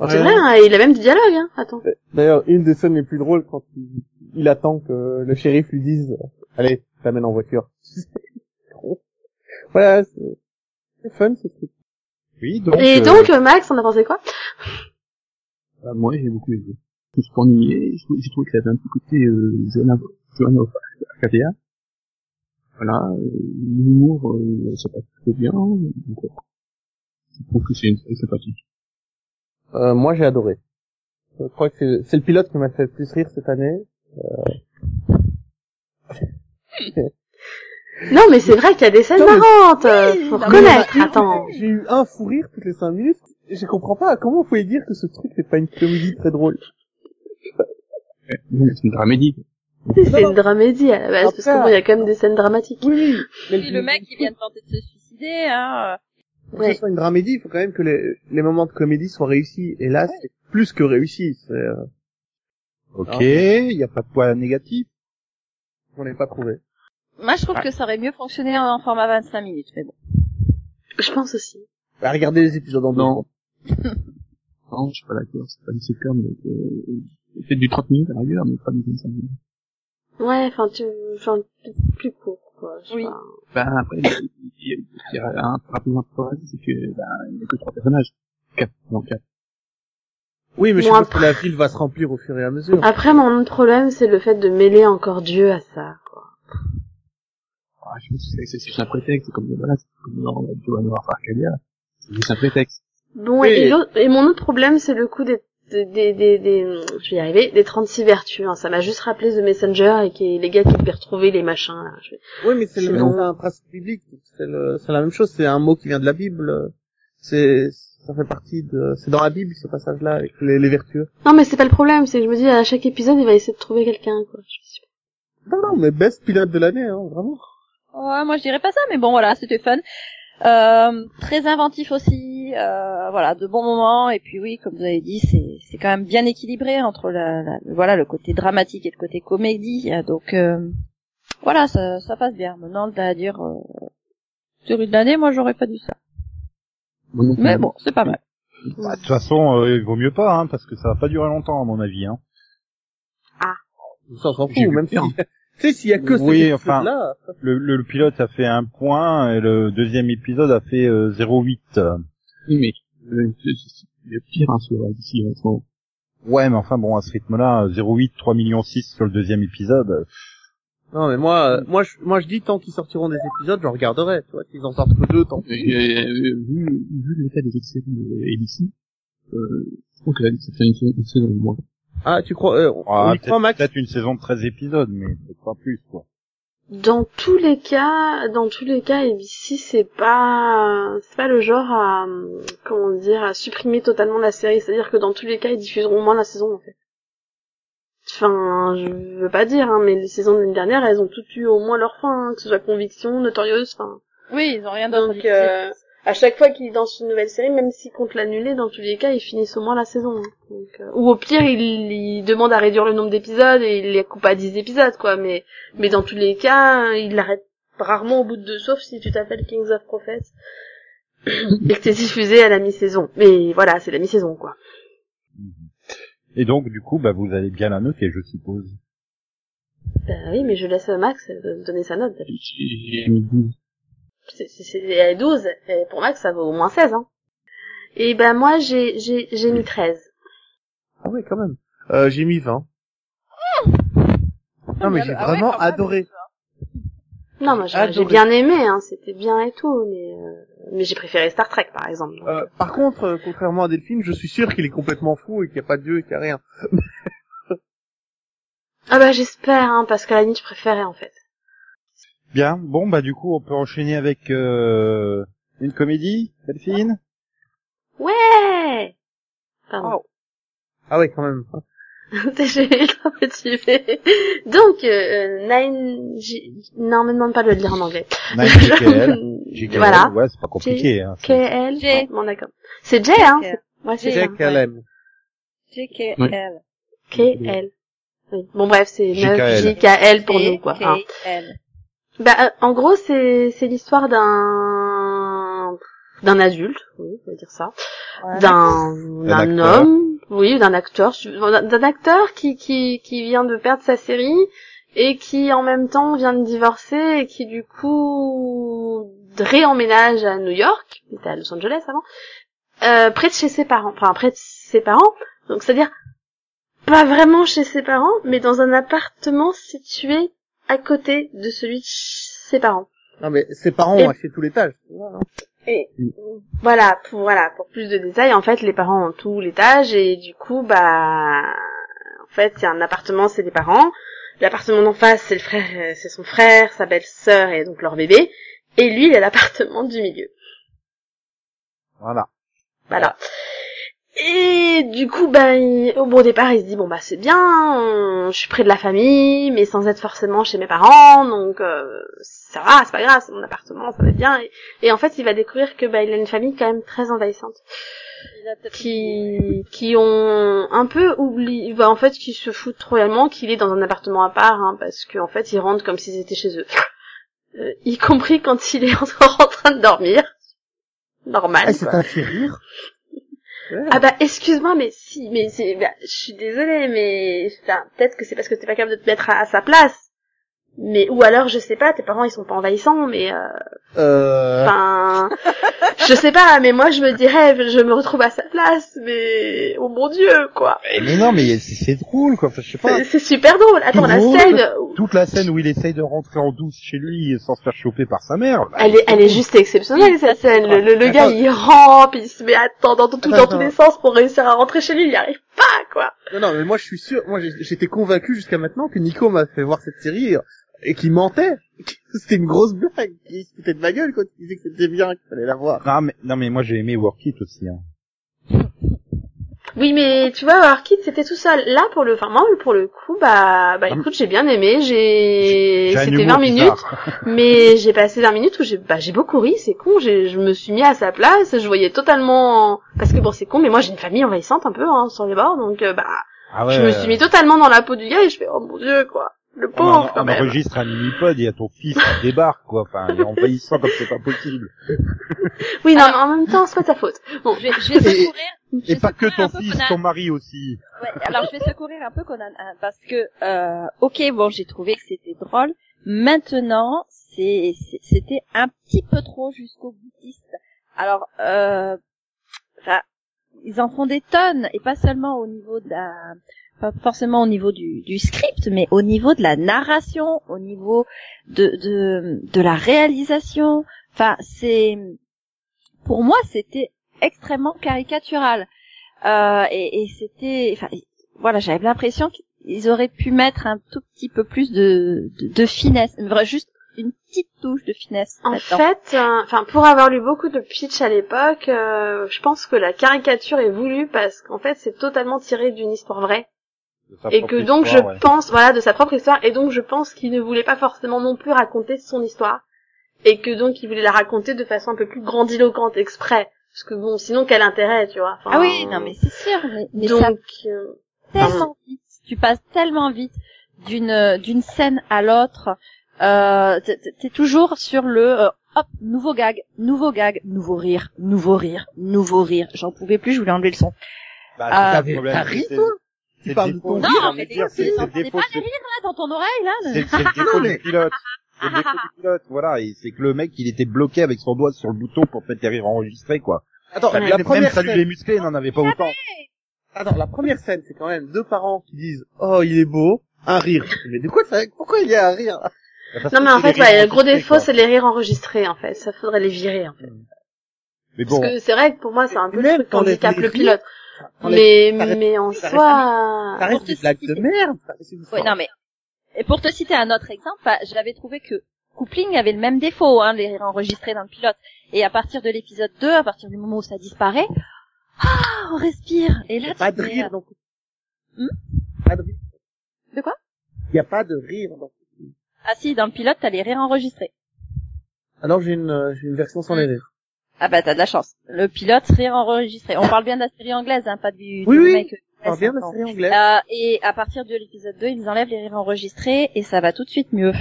Ouais. C'est vrai, hein, il a même du dialogue, hein. Attends. D'ailleurs, une des scènes les plus drôles quand il, il attend que le shérif lui dise euh, Allez, je t'amène en voiture. voilà, c'est c'est fun ce truc. Oui, donc... Et euh, donc, euh, Max, on a pensé quoi? Ah, moi, j'ai beaucoup aimé. Je me suis ennuyé. J'ai trouvé qu'il avait un petit côté euh, Johanna, Johanna Arcadia. Voilà, euh, l'humour, euh, ça passe plutôt bien. Donc, euh, je trouve que c'est une série sympathique. Euh, moi, j'ai adoré. Je crois que c'est- le pilote qui m'a fait le plus rire cette année. Non, mais c'est vrai qu'il y a des scènes marrantes. euh, Oui, faut reconnaître. Attends. J'ai eu un fou rire toutes les cinq minutes. Je comprends pas comment vous pouvez dire que ce truc n'est pas une comédie très drôle. C'est une dramédie. C'est une dramédie à la base, parce que bon, il y a quand même des scènes dramatiques. Oui, oui. Mais Puis le mec qui vient de tenter de se suicider, hein. Pour que ce soit une dramédie, il faut quand même que les, les moments de comédie soient réussis. Et là, c'est plus que réussi. C'est, euh, Ok, il n'y a pas de point négatif. on n'est pas trouvé. Moi, je trouve que ça aurait mieux fonctionné en format 25 minutes, mais bon. Je pense aussi. Bah, regardez les épisodes en deux. Non. je suis pas d'accord, c'est pas une sitcom, donc, euh, peut-être du 30 minutes à la rigueur, mais pas du 25 minutes. Ouais, enfin, tu, enfin, plus court, quoi. je sais Oui. pas. Ben, après, il y a, il y a un important, c'est que, ben, il n'y a que trois personnages. Quatre, non, quatre. Oui, mais je suppose que la ville va se remplir au fur et à mesure. Après, mon autre problème, c'est le fait de mêler encore Dieu à ça, quoi. Ah, je pense que c'est, c'est juste un prétexte, c'est comme, voilà, c'est comme dans Johan Noir Arcadia. C'est juste un prétexte. Bon, Oui. et, mon autre problème, c'est le coup des, des, des, des, des- je vais y arriver, des 36 vertus, hein. Ça m'a juste rappelé The Messenger et qui, les gars qui devaient retrouver les machins, là. Je- Oui, mais c'est le un principe biblique. C'est le, c'est la même chose. C'est un mot qui vient de la Bible. C'est, ça fait partie de, c'est dans la Bible, ce passage-là, avec les, les vertus. Non, mais c'est pas le problème, c'est que je me dis, à chaque épisode, il va essayer de trouver quelqu'un, quoi. Je suis- Non, non, mais best pilote de l'année, hein, vraiment. Ouais, moi je dirais pas ça, mais bon voilà, c'était fun. Euh, très inventif aussi, euh, voilà, de bons moments. Et puis oui, comme vous avez dit, c'est c'est quand même bien équilibré entre la, la- voilà le côté dramatique et le côté comédie. Donc euh, voilà, ça ça passe bien. Maintenant, à dire euh, série de l'année, moi j'aurais pas dit ça. Mais bon, c'est pas mal. Bah, de toute façon, euh, il vaut mieux pas, hein, parce que ça va pas durer longtemps, à mon avis. Hein. Ça, on s'en fout, même si, faire. tu sais, s'il y a que Oui, ces enfin- là Le, le, le pilote a fait un point, et le deuxième épisode a fait euh, 0,8. Oui, mais, euh, c'est, c'est, c'est le pire, hein, sur d'ici, en ce moment. Ouais, mais enfin bon, à ce rythme-là, 0,8, 3 millions 6 sur le deuxième épisode. Non, mais moi, euh, moi, je, moi, je dis tant qu'ils sortiront des épisodes, je regarderai. Tu vois, s'ils en sortent que deux, tant pis. euh, vu, vu l'état des séries de ABC, euh, je trouve que là, ça fait une, saison- une saison de moins. Ah, tu crois, euh, on Ah, y croit, peut-être Max peut-être une saison de 13 épisodes, mais peut-être pas plus, quoi. Dans tous les cas, dans tous les cas, ABC, c'est pas, c'est pas le genre à, comment dire, à supprimer totalement la série. C'est-à-dire que dans tous les cas, ils diffuseront au moins la saison, en fait. Enfin, je veux pas dire, hein, mais les saisons de l'année dernière, elles ont toutes eu au moins leur fin, hein, que ce soit Conviction, Notorieuse, enfin. Oui, ils ont rien d'autre. Donc, euh, à chaque fois qu'ils dansent une nouvelle série, même s'ils comptent l'annuler, dans tous les cas, ils finissent au moins la saison. hein. Donc, euh, ou au pire, ils, ils demandent à réduire le nombre d'épisodes et ils les coupent à 10 épisodes, quoi. Mais, mais dans tous les cas, ils l'arrêtent rarement au bout de deux, sauf si tu t'appelles Kings of Prophets et que t'es diffusé à la mi-saison. Mais voilà, c'est la mi-saison, quoi. Et donc, du coup, bah, vous allez bien la noter, je suppose. Bah oui, mais je laisse Max euh, donner sa note. J'ai j'ai mis 12. C'est, c'est, c'est 12, et pour Max, ça vaut au moins 16, hein. Et ben moi, j'ai, j'ai, j'ai mis 13. Ah oui, quand même. Euh, j'ai mis 20. Non, mais j'ai Ah ouais, vraiment même. adoré. Non, moi j'ai bien aimé, hein, c'était bien et tout, mais euh, mais j'ai préféré Star Trek par exemple. donc. Euh, par contre, euh, contrairement à Delphine, je suis sûr qu'il est complètement fou et qu'il n'y a pas de dieu et qu'il n'y a rien. Ah bah j'espère, hein, parce qu'à la limite je préférais en fait. Bien, bon, bah, du coup, on peut enchaîner avec euh, une comédie, Delphine? Ouais. Pardon. Ah ouais, quand même. j'ai eu un petit fait. Donc euh, Nine, G... non, me demande pas de le dire en anglais. Nine GKL. GKL, voilà. Ouais, c'est pas compliqué. Hein, c'est- KL. J. Bon d'accord. C'est J, hein. JKL. Ouais, c'est J. ça. C'est qu'elle aime. JKL. KL. Oui. Bon bref, c'est 9 JKL. JKL pour nous quoi. hein. Bah, euh, en gros, c'est c'est l'histoire d'un d'un adulte, oui, on va dire ça, d'un D'un homme, oui, d'un acteur, d'un d'un acteur qui qui qui vient de perdre sa série et qui en même temps vient de divorcer et qui du coup réemménage à New York, il était à Los Angeles avant, euh, près de chez ses parents, enfin près de ses parents, donc c'est-à-dire pas vraiment chez ses parents, mais dans un appartement situé à côté de celui de ses parents. Non, mais ses parents Et- ont acheté tout l'étage. Et voilà, pour voilà, pour plus de détails, en fait, les parents ont tout l'étage et du coup, bah, en fait, il y a un appartement, c'est les parents. L'appartement d'en face, c'est le frère, euh, c'est son frère, sa belle-sœur et donc leur bébé. Et lui, il a l'appartement du milieu. Voilà. Voilà. Et du coup, bah, il- au bon départ, il se dit bon bah c'est bien, on- je suis près de la famille, mais sans être forcément chez mes parents, donc euh, ça va, c'est pas grave, c'est mon appartement, ça va bien. Et, et en fait, il va découvrir que bah il a une famille quand même très envahissante, Il a peut-être qui qui ont un peu oublié, bah en fait, qui se foutent royalement qu'il est dans un appartement à part, hein, parce qu'en fait, ils rentrent comme s'ils étaient chez eux, Euh, y compris quand il est encore en train de dormir. Normal. Ah, c'est quoi. un fait rire. Ah bah excuse-moi mais si mais c'est bah, je suis désolée mais enfin peut-être que c'est parce que t'es pas capable de te mettre à sa place mais ou alors je sais pas tes parents ils sont pas envahissants mais euh, Euh... enfin je sais pas mais moi je me dirais je me retrouve à sa place mais oh mon dieu quoi Mais non, mais c'est drôle, quoi. Enfin, je sais pas. c'est super drôle attends la drôle. scène Toute la scène où il essaye de rentrer en douce chez lui sans se faire choper par sa mère. bah, elle est elle est juste exceptionnelle cette scène le, le, le gars il rampe il se met à attendre dans, tout, dans tous les sens pour réussir à rentrer chez lui il y arrive pas quoi Non, non, mais moi je suis sûr, moi j'étais convaincu jusqu'à maintenant que Nico m'a fait voir cette série et qu'il mentait. C'était une grosse blague. Il se foutait de ma gueule quand il disait que c'était bien, qu'il fallait la voir. Non, mais, non, mais moi j'ai aimé Work It aussi. Hein. Oui, mais tu vois, Orchid, c'était tout seul. Là, pour le, enfin, moi, pour le coup, bah, bah, Ah, écoute, j'ai bien aimé, j'ai, c'était humour 20 minutes, mais j'ai passé 20 minutes où j'ai, bah, j'ai beaucoup ri, c'est con, j'ai, je me suis mis à sa place, je voyais totalement, parce que bon, c'est con, mais moi, j'ai une famille envahissante un peu, hein, sur les bords, donc, euh, bah, Ah ouais. je me suis mis totalement dans la peau du gars et je fais, oh mon dieu, quoi. Le on, pauvre, quand même. enregistre un mini-pod, il y a ton fils qui débarque, quoi. Enfin, il est envahissant comme c'est pas possible. Oui, non, en même temps, c'est pas ta faute. Bon, Je vais, je vais secourir. Et pas que ton fils, ton mari aussi. Ouais, alors je vais secourir un peu Conan hein, parce que euh, ok bon j'ai trouvé que c'était drôle. Maintenant c'est c'est- c'était un petit peu trop jusqu'au boutiste. Alors euh, enfin, ils en font des tonnes et pas seulement au niveau de la pas forcément au niveau du, du script mais au niveau de la narration, au niveau de de de la réalisation. Enfin c'est pour moi c'était extrêmement caricatural. Euh, et, et c'était, enfin, voilà, j'avais l'impression qu'ils auraient pu mettre un tout petit peu plus de, de, de finesse, juste une petite touche de finesse. En fait, euh, enfin pour avoir lu beaucoup de pitch à l'époque, euh, je pense que la caricature est voulue parce qu'en fait c'est totalement tiré d'une histoire vraie et que donc histoire, je ouais. pense voilà de sa propre histoire et donc je pense qu'il ne voulait pas forcément non plus raconter son histoire et que donc il voulait la raconter de façon un peu plus grandiloquente exprès parce que bon sinon quel intérêt tu vois Enfin, ah oui, non mais c'est sûr, mais, mais ça donc euh, tellement vite, tu passes tellement vite d'une d'une scène à l'autre. Euh, t'es- toujours sur le euh, hop nouveau gag, nouveau gag, nouveau rire, nouveau rire, nouveau rire. J'en pouvais plus, je voulais enlever le son. Bah, Ah, problème, t'as ri, toi? le parles de ton j'ai rire, mais les- c'est les pas c'est- Là, dans ton oreille là. c'est le défaut du pilote. C'est le défaut du pilote, voilà. Et c'est que le mec, il était bloqué avec son doigt sur le bouton pour mettre les rires enregistrés, quoi. Attends, la Même première Salut scène... les musclés n'en avait pas autant. Attends, la première scène, c'est quand même deux parents qui disent « Oh, il est beau », un rire. Mais de quoi ça... Pourquoi il y a un rire? Non mais en fait ouais, le gros défaut c'est les rires enregistrés en fait ça faudrait les virer en fait Mais parce bon, que c'est vrai que pour moi c'est un peu le truc handicap le pilote mais mais en soi Ça reste Pour des te blagues de citer- merde. Ouais, non mais et pour te citer un autre exemple, bah, j'avais trouvé que Coupling avait le même défaut, hein, les rires enregistrés dans le pilote. Et à partir de l'épisode 2, à partir du moment où ça disparaît, ah, on respire. Et là, Il y a pas de rire dans... Hmm Pas de rire. De quoi? Il y a pas de rire dans... Ah si, dans le pilote, t'as les rires enregistrés. Alors j'ai une, euh, j'ai une version sans les rires. Ah bah t'as de la chance. Le pilote, rire enregistré. On parle bien de la série anglaise, hein, pas du, Oui, du oui. remake Alors bien la Attends. série anglaise. Euh, et à partir de l'épisode 2, ils enlèvent les rires enregistrés et ça va tout de suite mieux.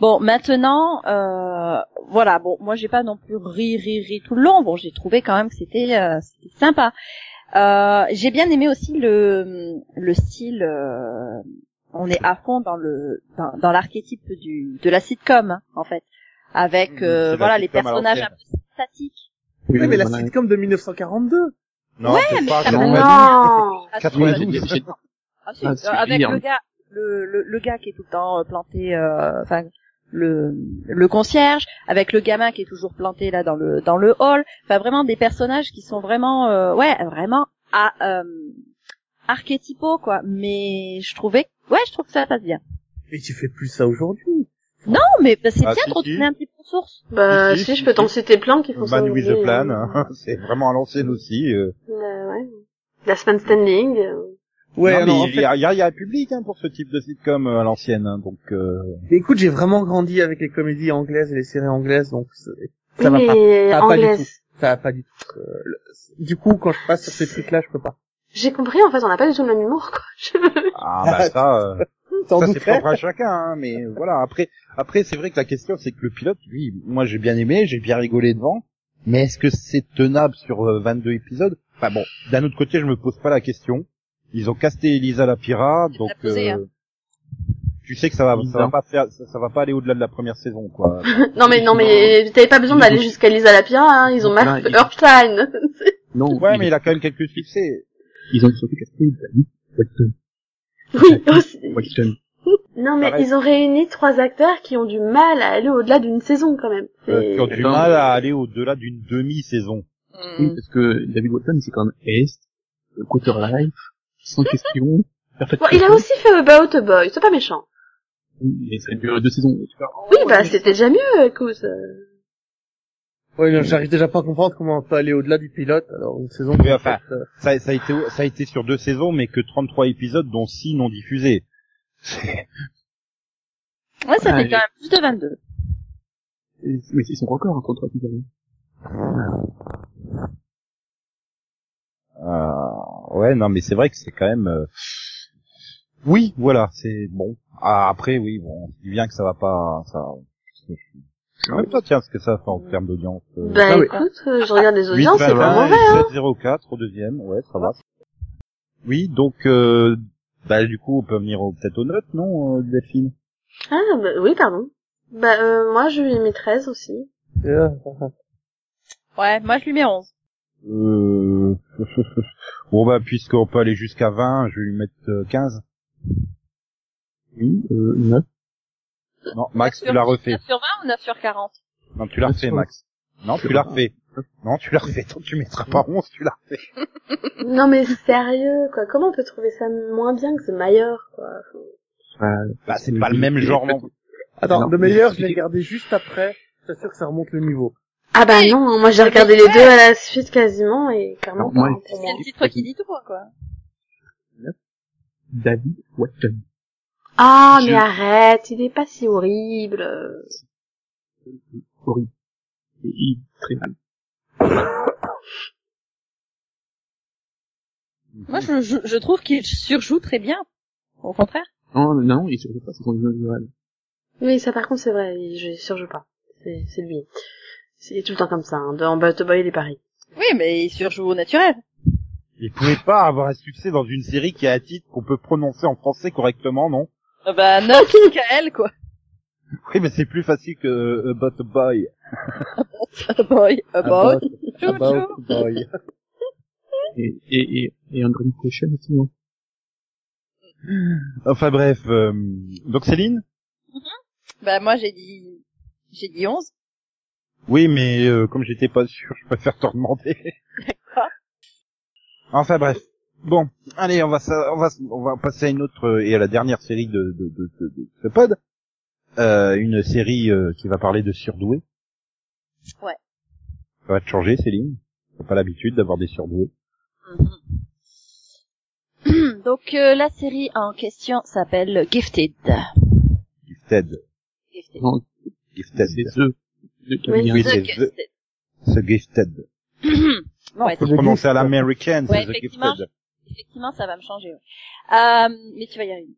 Bon, maintenant, euh, voilà, bon, moi j'ai pas non plus ri, ri, ri tout le long. Bon, j'ai trouvé quand même que c'était euh, sympa. Euh, j'ai bien aimé aussi le le style. On est à fond dans le dans, dans l'archétype du de la sitcom hein, en fait, avec Mmh, euh, voilà les personnages un peu statiques. Oui, mais la sitcom de 1942. non, c'est va. pas- non Ah, si, 92. euh, c'est- Ah, si, Ah, euh, avec le gars, le, le, le gars qui est tout le temps euh, planté, euh, enfin le le concierge, avec le gamin qui est toujours planté là dans le dans le hall, enfin vraiment des personnages qui sont vraiment, euh, ouais, vraiment à, euh, archétypaux quoi. Mais je trouvais, ouais, je trouve que ça passe bien. Mais tu fais plus ça aujourd'hui. Non, mais bah, c'est Ah, bien si, de retourner si. un petit peu aux sources. bah Si, si, si, je peux t'en citer plein qui font ça Man with the Plan, euh. hein. c'est vraiment à l'ancienne aussi. euh. Euh, ouais. Last Man Standing. euh. Ouais, non, mais non, en il fait- y, a, il y a- il y a un public hein, pour ce type de sitcom euh, à l'ancienne, hein, donc euh, mais écoute, j'ai vraiment grandi avec les comédies anglaises et les séries anglaises, donc c'est- Oui, ça va pas. ça va pas du anglaise. Ça va pas du tout. Euh, le- du coup, quand je passe sur ces trucs-là, je peux pas. J'ai compris, en fait, on n'a pas du tout le même humour, quoi. Je- ah bah ça, euh, ça c'est propre à chacun, hein, mais voilà. Après, après c'est vrai que la question c'est que le pilote, lui, moi j'ai bien aimé, j'ai bien rigolé devant, mais est-ce que c'est tenable sur euh, 22 épisodes? Enfin bon, d'un autre côté, je me pose pas la question. Ils ont casté Elisa la pirate, donc posé, euh, hein. tu sais que ça va, ça va pas faire, ça, ça va pas aller au-delà de la première saison, quoi. non mais, non mais, t'avais pas besoin d'aller jusqu'à Lisa la Pira, hein. Ils ont il- Earthline. Non, Ouais, mais il a quand même quelques succès. Ils ont surtout casté David Watson. oui, aussi. Watson. Non mais Pareil. ils ont réuni trois acteurs qui ont du mal à aller au-delà d'une saison, quand même. Euh, qui ont du mal à aller au-delà d'une demi-saison. Oui, Mm. parce que David Watson, c'est quand même Est, Quarter Life, sans question, Perfect Bon, il a aussi fait About a Boy, c'est pas méchant. Et ça a duré deux saisons. Oui, bah c'était déjà mieux, écoute. Ouais, non, j'arrive déjà pas à comprendre comment on peut aller au-delà du pilote. Alors une saison. Oui, en enfin, fait, euh, Ça, ça a été, ça a été sur deux saisons, mais que 33 épisodes, dont 6 non diffusés. Ouais, ça fait quand même plus de 22. Et- Mais c'est son record, hein, contre épisodes. Euh, ouais, non, mais c'est vrai que c'est quand même. euh, Oui, voilà, c'est bon. Ah, après, oui, bon, on se dit bien que ça va pas. Ça. Je sais même pas, tiens, ce que ça fait en termes d'audience. euh, Bah Ah oui. écoute, euh, je regarde les 8, audiences, c'est pas 21, mauvais, hein. 704 au deuxième, ouais, ça va. Oui, donc, euh, bah, du coup, on peut venir au- peut-être aux notes, non, euh, Delphine? Ah, bah, oui, pardon. Bah, euh, moi, je lui mis 13 aussi. Ouais, moi je lui mets 11. Euh... bon, bah, puisqu'on peut aller jusqu'à 20, je vais lui mettre euh, 15. Oui, euh, 9. Non, Max, 9 tu l'as refait. 9 sur 20 ou 9 sur 40 Non, tu l'as refait, Max. Non, tu l'as refait. Non, tu l'as refait. Tant que tu mettras pas 11, tu l'as refait. Non mais sérieux, quoi. Comment on peut trouver ça moins bien que The Mayor, quoi? Euh, Bah, c'est pas le même genre non. Attends, Non, le meilleur, je l'ai regardé juste après. Je t'assure que ça remonte le niveau. Ah bah non, moi j'ai regardé les deux à la suite quasiment et clairement hein, C'est le titre qui dit tout, quoi. David Watson. Ah Je- mais arrête, il est pas si horrible. Horrible. Et il est très mal. Moi, je, je, je trouve qu'il surjoue très bien. Au contraire. Non, non, non, il fait pas, c'est son visuel. Oui, ça par contre c'est vrai, je surjoue pas. C'est c'est lui. C'est tout le temps comme ça. Hein. Dans Battle Boy, il est pareil. Oui, mais il surjoue au naturel. Il pouvait pas avoir un succès dans une série qui a un titre qu'on peut prononcer en français correctement, non? Ah Bah, 9 Michael, quoi. Oui, mais c'est plus facile que euh, About a Boy. A boy, a boy. About- About chou. Boy. Et, et, et, et Andrew Question aussi, non? Enfin bref, euh, donc Céline Bah, moi, j'ai dit, j'ai dit 11. Oui, mais euh, comme j'étais pas sûr, je préfère te demander. D'accord. Enfin bref. Bon, allez, on va on va on va passer à une autre euh, et à la dernière série de de de, de, de ce pod. Euh, une série euh, qui va parler de surdoués. Ouais. Ça va te changer, Céline. T'as pas l'habitude d'avoir des surdoués. Mhm. Donc, euh, la série en question s'appelle Gifted. Gifted. Gifted. Non, Gifted. c'est The. The. Oui, The c'est Gifted. The Gifted. Non, Ouais, le prononcer à l'américaine, Ouais, c'est The Gifted. Effectivement, ça va me changer. ouais. Euh, mais tu vas y arriver.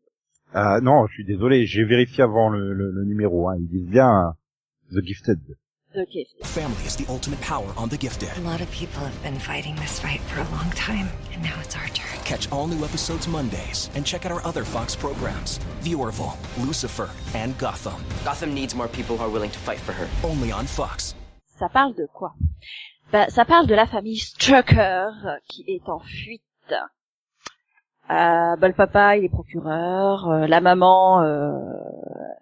Ah non, je suis désolé, j'ai vérifié avant le, le, le numéro. Hein. Ils disent bien euh, The Gifted. The Gifted. Family is the ultimate power on The Gifted. A lot of people have been fighting this fight for a long time, and now it's our turn. Catch all new episodes Mondays and check out our other Fox programs Viewerful, Lucifer, and Gotham. Gotham needs more people who are willing to fight for her. Only on Fox. Ça parle de quoi? Bah, Ça parle de la famille Strucker euh, qui est en fuite. Euh, bah, le papa, il est procureur, euh, la maman, euh,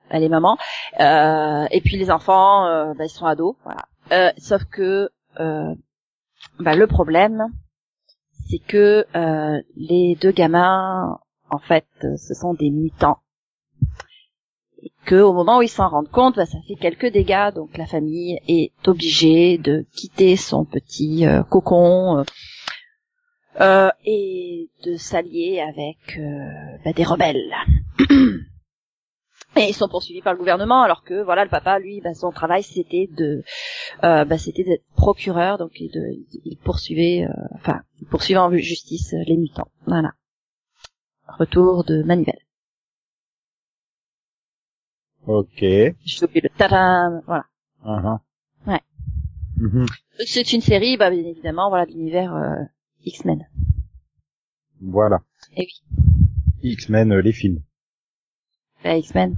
elle est maman, euh, et puis les enfants, euh, bah, ils sont ados, voilà. Sauf que bah, le problème, c'est que les deux gamins, en fait, ce sont des mutants. Et que au moment où ils s'en rendent compte, bah, ça fait quelques dégâts, donc la famille est obligée de quitter son petit cocon euh, et de s'allier avec euh, bah, des rebelles. Et ils sont poursuivis par le gouvernement, alors que voilà, le papa, lui, bah, son travail, c'était de, euh, bah, c'était d'être procureur, donc il, de, il poursuivait, euh, enfin, il poursuivait en justice les mutants. Voilà. Retour de Manivelle. Ok. J'ai oublié le tadam, voilà. Uh-huh. Ouais. Mhm. C'est une série, bah, bien évidemment, voilà, de l'univers euh, X-Men. Voilà. Et oui, X-Men, euh, les films. la X-Men.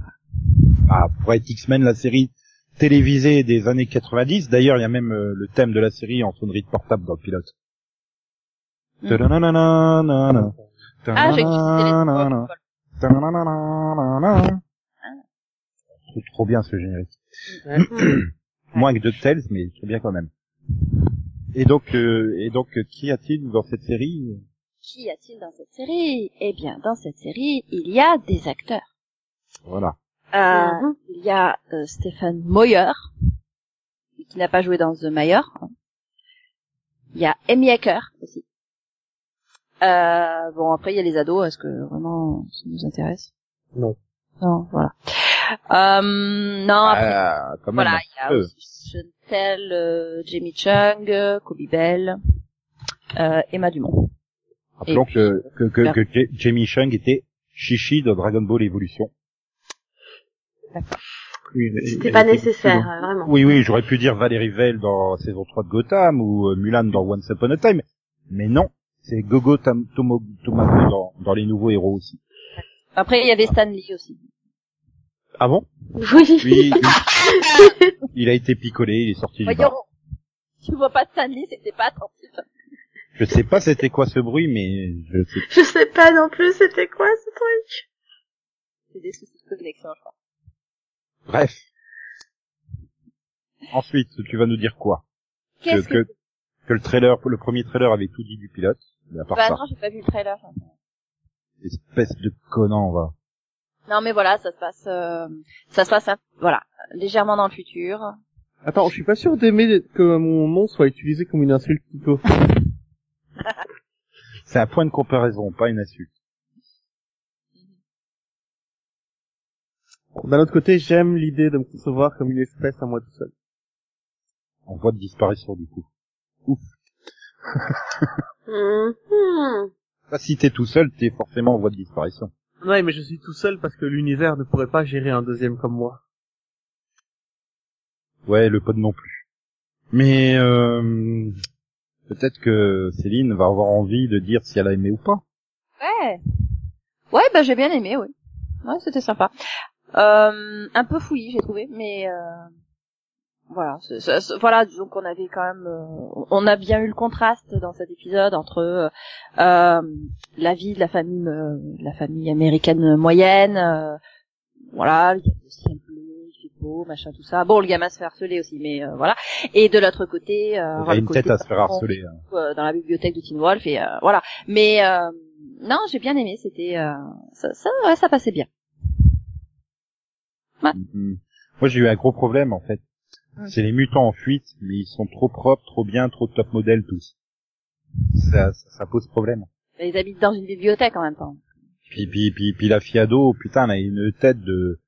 Ah, pour être X-Men, la série télévisée des années 90. D'ailleurs, il y a même euh, le thème de la série en sonnerie de portable dans le pilote. Ta-da-na-na-na-na-na. Ah, j'ai trouve trop bien ce générique. Moins que DuckTales, mais très bien quand même. Et donc, euh, et donc, qui a-t-il dans cette série? Qui y a-t-il dans cette série? Eh bien, dans cette série, il y a des acteurs. Voilà. Euh, Mhm. Il y a euh, Stéphane Moyer, qui n'a pas joué dans The Mayor. Il y a Amy Acker aussi. Euh, bon, après, il y a les ados. Est-ce que vraiment ça nous intéresse? Non. Non, voilà. Euh, non, après, Ah, quand même. voilà, il y a peu. aussi Chantel, euh, Jamie Chung, euh, Kobe Bell, euh, Emma Dumont. Rappelons Et que, que, que, que Ja- Jamie Chung était Chichi de Dragon Ball Evolution. Oui, elle- C'était pas nécessaire, euh, vraiment. Oui, oui, j'aurais pu dire Valérie Vell dans saison 3 de Gotham ou euh, Mulan dans Once Upon a Time, mais non, c'est Gogo Tomago dans, dans les nouveaux héros aussi. Après, il y avait Stan Lee aussi. Ah bon? Oui. Il, a été picolé, il est sorti du Voyons, bar. tu vois pas Stan Lee, c'était pas attentif. Je sais pas c'était quoi ce bruit, mais je sais. Je sais pas non plus c'était quoi ce truc. C'est des soucis de connexion, je crois. Bref. Ensuite, tu vas nous dire quoi? Que, que... que, que le trailer, le premier trailer avait tout dit du pilote, mais à part Bah ça, non, j'ai pas vu le trailer. espèce de connant, va. Non, mais voilà, ça se passe, euh, ça se passe, un- voilà, légèrement dans le futur. Attends, je suis pas sûr d'aimer que mon nom soit utilisé comme une insulte plutôt. C'est un point de comparaison, pas une insulte. Bon, D'un autre côté, j'aime l'idée de me concevoir comme une espèce à moi tout seul. En voie de disparition du coup. Mhm. Bah, si t'es tout seul, t'es forcément en voie de disparition. Ouais, mais je suis tout seul parce que l'univers ne pourrait pas gérer un deuxième comme moi. Ouais, le pod non plus. Mais euh, peut-être que Céline va avoir envie de dire si elle a aimé ou pas. Ouais. Ouais, bah j'ai bien aimé, oui. Ouais, c'était sympa. Euh, un peu fouillis, j'ai trouvé, mais euh, voilà, c'est- c'est- voilà, disons qu'on avait quand même, euh, on a bien eu le contraste dans cet épisode entre euh, euh, la vie de la famille, euh, la famille américaine moyenne, euh, voilà, il y a bleu, il fait beau, machin, tout ça. Bon, le gamin se fait harceler aussi, mais euh, voilà. Et de l'autre côté, euh, Elle a voilà, le une côté tête à se faire harceler. hein. dans la bibliothèque de Teen Wolf et euh, voilà. Mais euh, non, j'ai bien aimé. C'était euh, ça, ça, ouais, ça passait bien. Mhm. Moi, j'ai eu un gros problème en fait. C'est les mutants en fuite, mais ils sont trop propres, trop bien, trop top modèle tous. Ça, ça, ça pose problème. Ils habitent dans une bibliothèque en même temps. Puis, puis, puis, puis la fille ado, putain, elle a une tête de,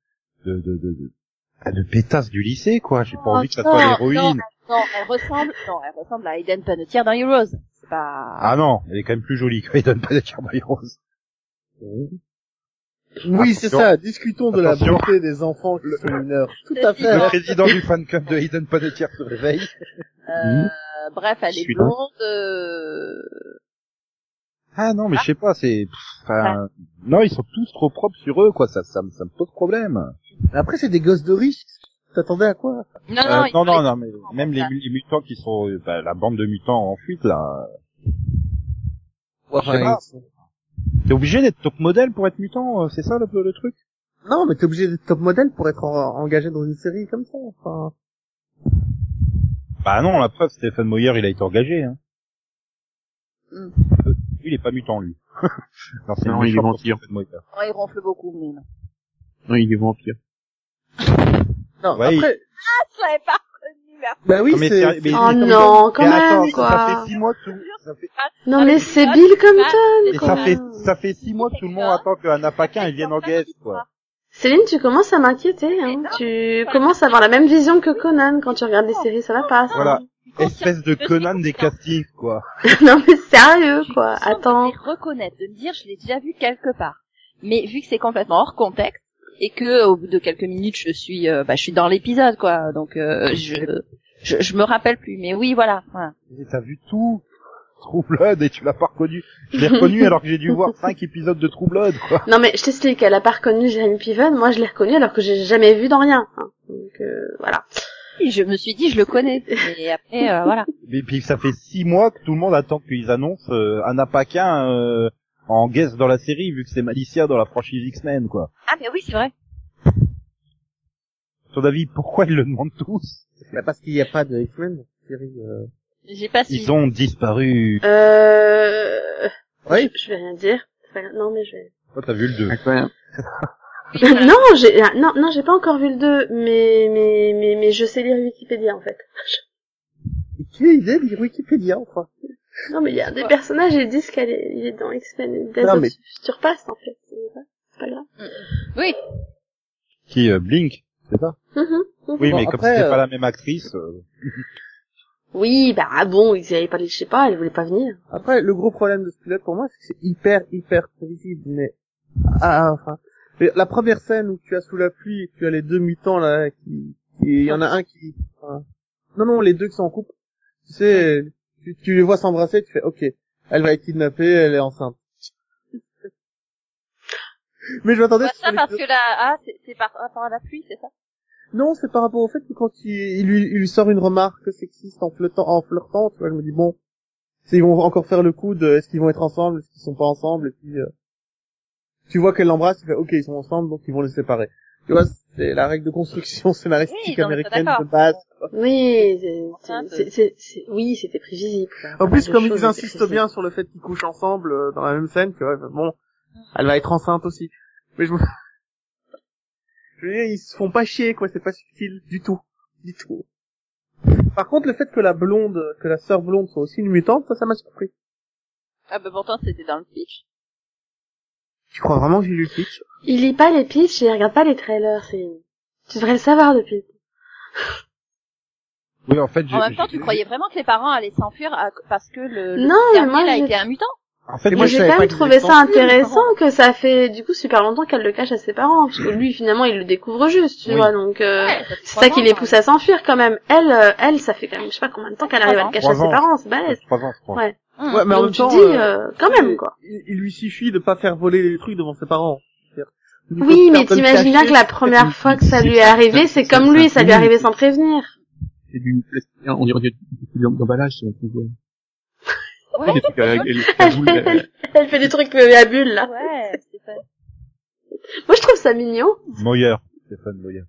de, de, de, de, ah, de pétasse du lycée, quoi. J'ai pas Oh, envie que ça non, soit non, l'héroïne. Non, elle ressemble, non, elle ressemble à Aiden Panettiere dans Heroes. C'est pas. Ah non, elle est quand même plus jolie que Hayden Panettiere dans Heroes. Oui, c'est ça. Discutons de la Attention. beauté des enfants qui sont mineurs. Tout à fait. Le président du fan club de Hayden Panettiere se réveille. Euh, Bref, elle est blonde. euh, Ah non, mais je sais pas, c'est, pff, enfin, non, ils sont tous trop propres sur eux, quoi. Ça, ça, me- ça me pose problème. Après, c'est des gosses de riches. T'attendais à quoi? Non, Euh, non, il non, non, mais même les, les mutants qui sont, euh, bah, la bande de mutants en fuite là, Je sais pas. T'es obligé d'être top modèle pour être mutant, euh, c'est ça le, le truc? Non, mais t'es obligé d'être top modèle pour être en- engagé dans une série comme ça. Enfin, Bah non, la preuve, Stephen Moyer, il a été engagé. Hein. Hmm. Euh, Lui, il est pas mutant, lui. non, c'est Non, il est vampire. Stephen Moyer. Ouais, il ronfle beaucoup, mais non. Oui, il est vampire. non, Ouais, après, Ah, je l'avais pas. Bah oui, c'est... Oh mais- non, quand mais même, attends, quoi. Ça fait six mois que tout, ça fait, Non Ah, mais c'est Bill Compton, et quoi. ça fait, ça fait six mois que tout le monde attend que Anna Paquin, elle vienne en guest, quoi. Céline, tu commences à m'inquiéter, hein. Tu commences à avoir la même vision que Conan quand tu regardes les séries, ça va pas, ça. Voilà. Espèce de Conan des castings, quoi. non mais sérieux, Je quoi. Attends. Les reconnaître, de me dire je l'ai déjà vu quelque part. Mais vu que c'est complètement hors contexte et que au bout de quelques minutes je suis euh, bah je suis dans l'épisode quoi. Donc euh, je, je je me rappelle plus mais oui voilà, voilà. T'as vu tout True Blood et tu l'as pas reconnu. Je l'ai reconnu alors que j'ai dû voir cinq épisodes de True Blood, quoi. Non mais je t'explique, elle a pas reconnu Jeremy Piven, moi je l'ai reconnu alors que j'ai jamais vu dans rien. hein. Donc euh, voilà. Et je me suis dit je le connais et après euh, voilà. Et puis ça fait six mois que tout le monde attend qu'ils annoncent euh, Anna Paquin euh, en guest dans la série, vu que c'est Malicia dans la franchise X-Men, quoi. Ah mais oui c'est vrai. Ton avis, pourquoi ils le demandent tous Bah, parce qu'il n'y a pas de X-Men, série, euh... J'ai pas suivi. Ils ont disparu. Euh... Oui. Je, je vais rien dire. C'est pas grave. Non mais je vais... Toi, t'as vu le 2. Incroyable. Oui, voilà. non, j'ai non non, j'ai pas encore vu le 2, mais mais mais mais je sais lire Wikipédia en fait. Quelle idée de lire Wikipédia, enfin. Non mais il y a un des personnages ils disent qu'elle est il est dans X-Men et Days Non, of mais- Future Past en fait. C'est pas, grave. Oui. Qui euh, Blink, c'est ça Mhm, mhm. Oui, Bon, mais comme c'était euh, pas la même actrice. euh, Oui, bah ah bon, ils avaient pas, je sais pas, elle voulait pas venir. Après, le gros problème de ce pilote pour moi, c'est que c'est hyper, hyper prévisible, mais, ah, enfin, mais la première scène où tu as sous la pluie et tu as les deux mutants, là, qui, qui- il y en a un qui, enfin, non, non, les deux qui sont en couple, tu sais, tu, tu les vois s'embrasser, tu fais, ok, elle va être kidnappée, elle est enceinte. mais je m'attendais sur ça parce que là ah c'est par rapport à la pluie c'est ça? Non, c'est par rapport au fait que quand il, il lui, il lui sort une remarque sexiste en flirtant, en flirtant, tu vois, je me dis bon, s'ils vont encore faire le coup de est-ce qu'ils vont être ensemble, est-ce qu'ils sont pas ensemble, et puis euh, tu vois qu'elle l'embrasse, tu fais ok, ils sont ensemble, donc ils vont les séparer. Tu vois, c'est la règle de construction scénaristique Oui, américaine de base. Oui, c'est- oui, c'était prévisible. En plus, comme ils insistent bien sur le fait qu'ils couchent ensemble euh, dans la même scène, tu vois, bon, elle va être enceinte aussi. Mais je me... Je veux dire, ils se font pas chier, quoi, c'est pas subtil du tout. Du tout. Par contre, le fait que la blonde, que la sœur blonde soit aussi une mutante, ça, ça m'a surpris. Ah bah pourtant c'était dans le pitch. Tu crois vraiment que j'ai lu le pitch? Il lit pas les pitchs et il regarde pas les trailers, c'est... Tu devrais le savoir depuis. Oui, en fait, j'ai- En même temps tu croyais vraiment que les parents allaient s'enfuir à- parce que le, le Non, dernier, moi, j'ai- était un mutant? En fait, Et moi, je j'ai quand même trouvé ça intéressant que ça fait du coup super longtemps qu'elle le cache à ses parents, parce que lui finalement il le découvre juste, tu Oui. vois, donc euh, Ouais, c'est ça qui les pousse à s'enfuir quand même. Elle, euh, elle, ça fait quand même je sais pas combien de temps qu'elle arrive à le cacher à ses parents, c'est balèze. trois ans, je crois. Ouais. Hum. Ouais, mais en donc même tu temps, dis euh, euh, quand même quoi. Il, il lui suffit de pas faire voler les trucs devant ses parents. Oui, mais t'imagines bien que la première fois que ça lui est arrivé, c'est comme lui, ça lui est arrivé sans prévenir. C'est du plastique, on dirait du d'emballage, si on peut voir. Ouais, Elle euh, fait, elle fait des trucs à bulles là. ouais, c'est pas... Moi je trouve ça mignon. Moyer. Stéphane Moyer.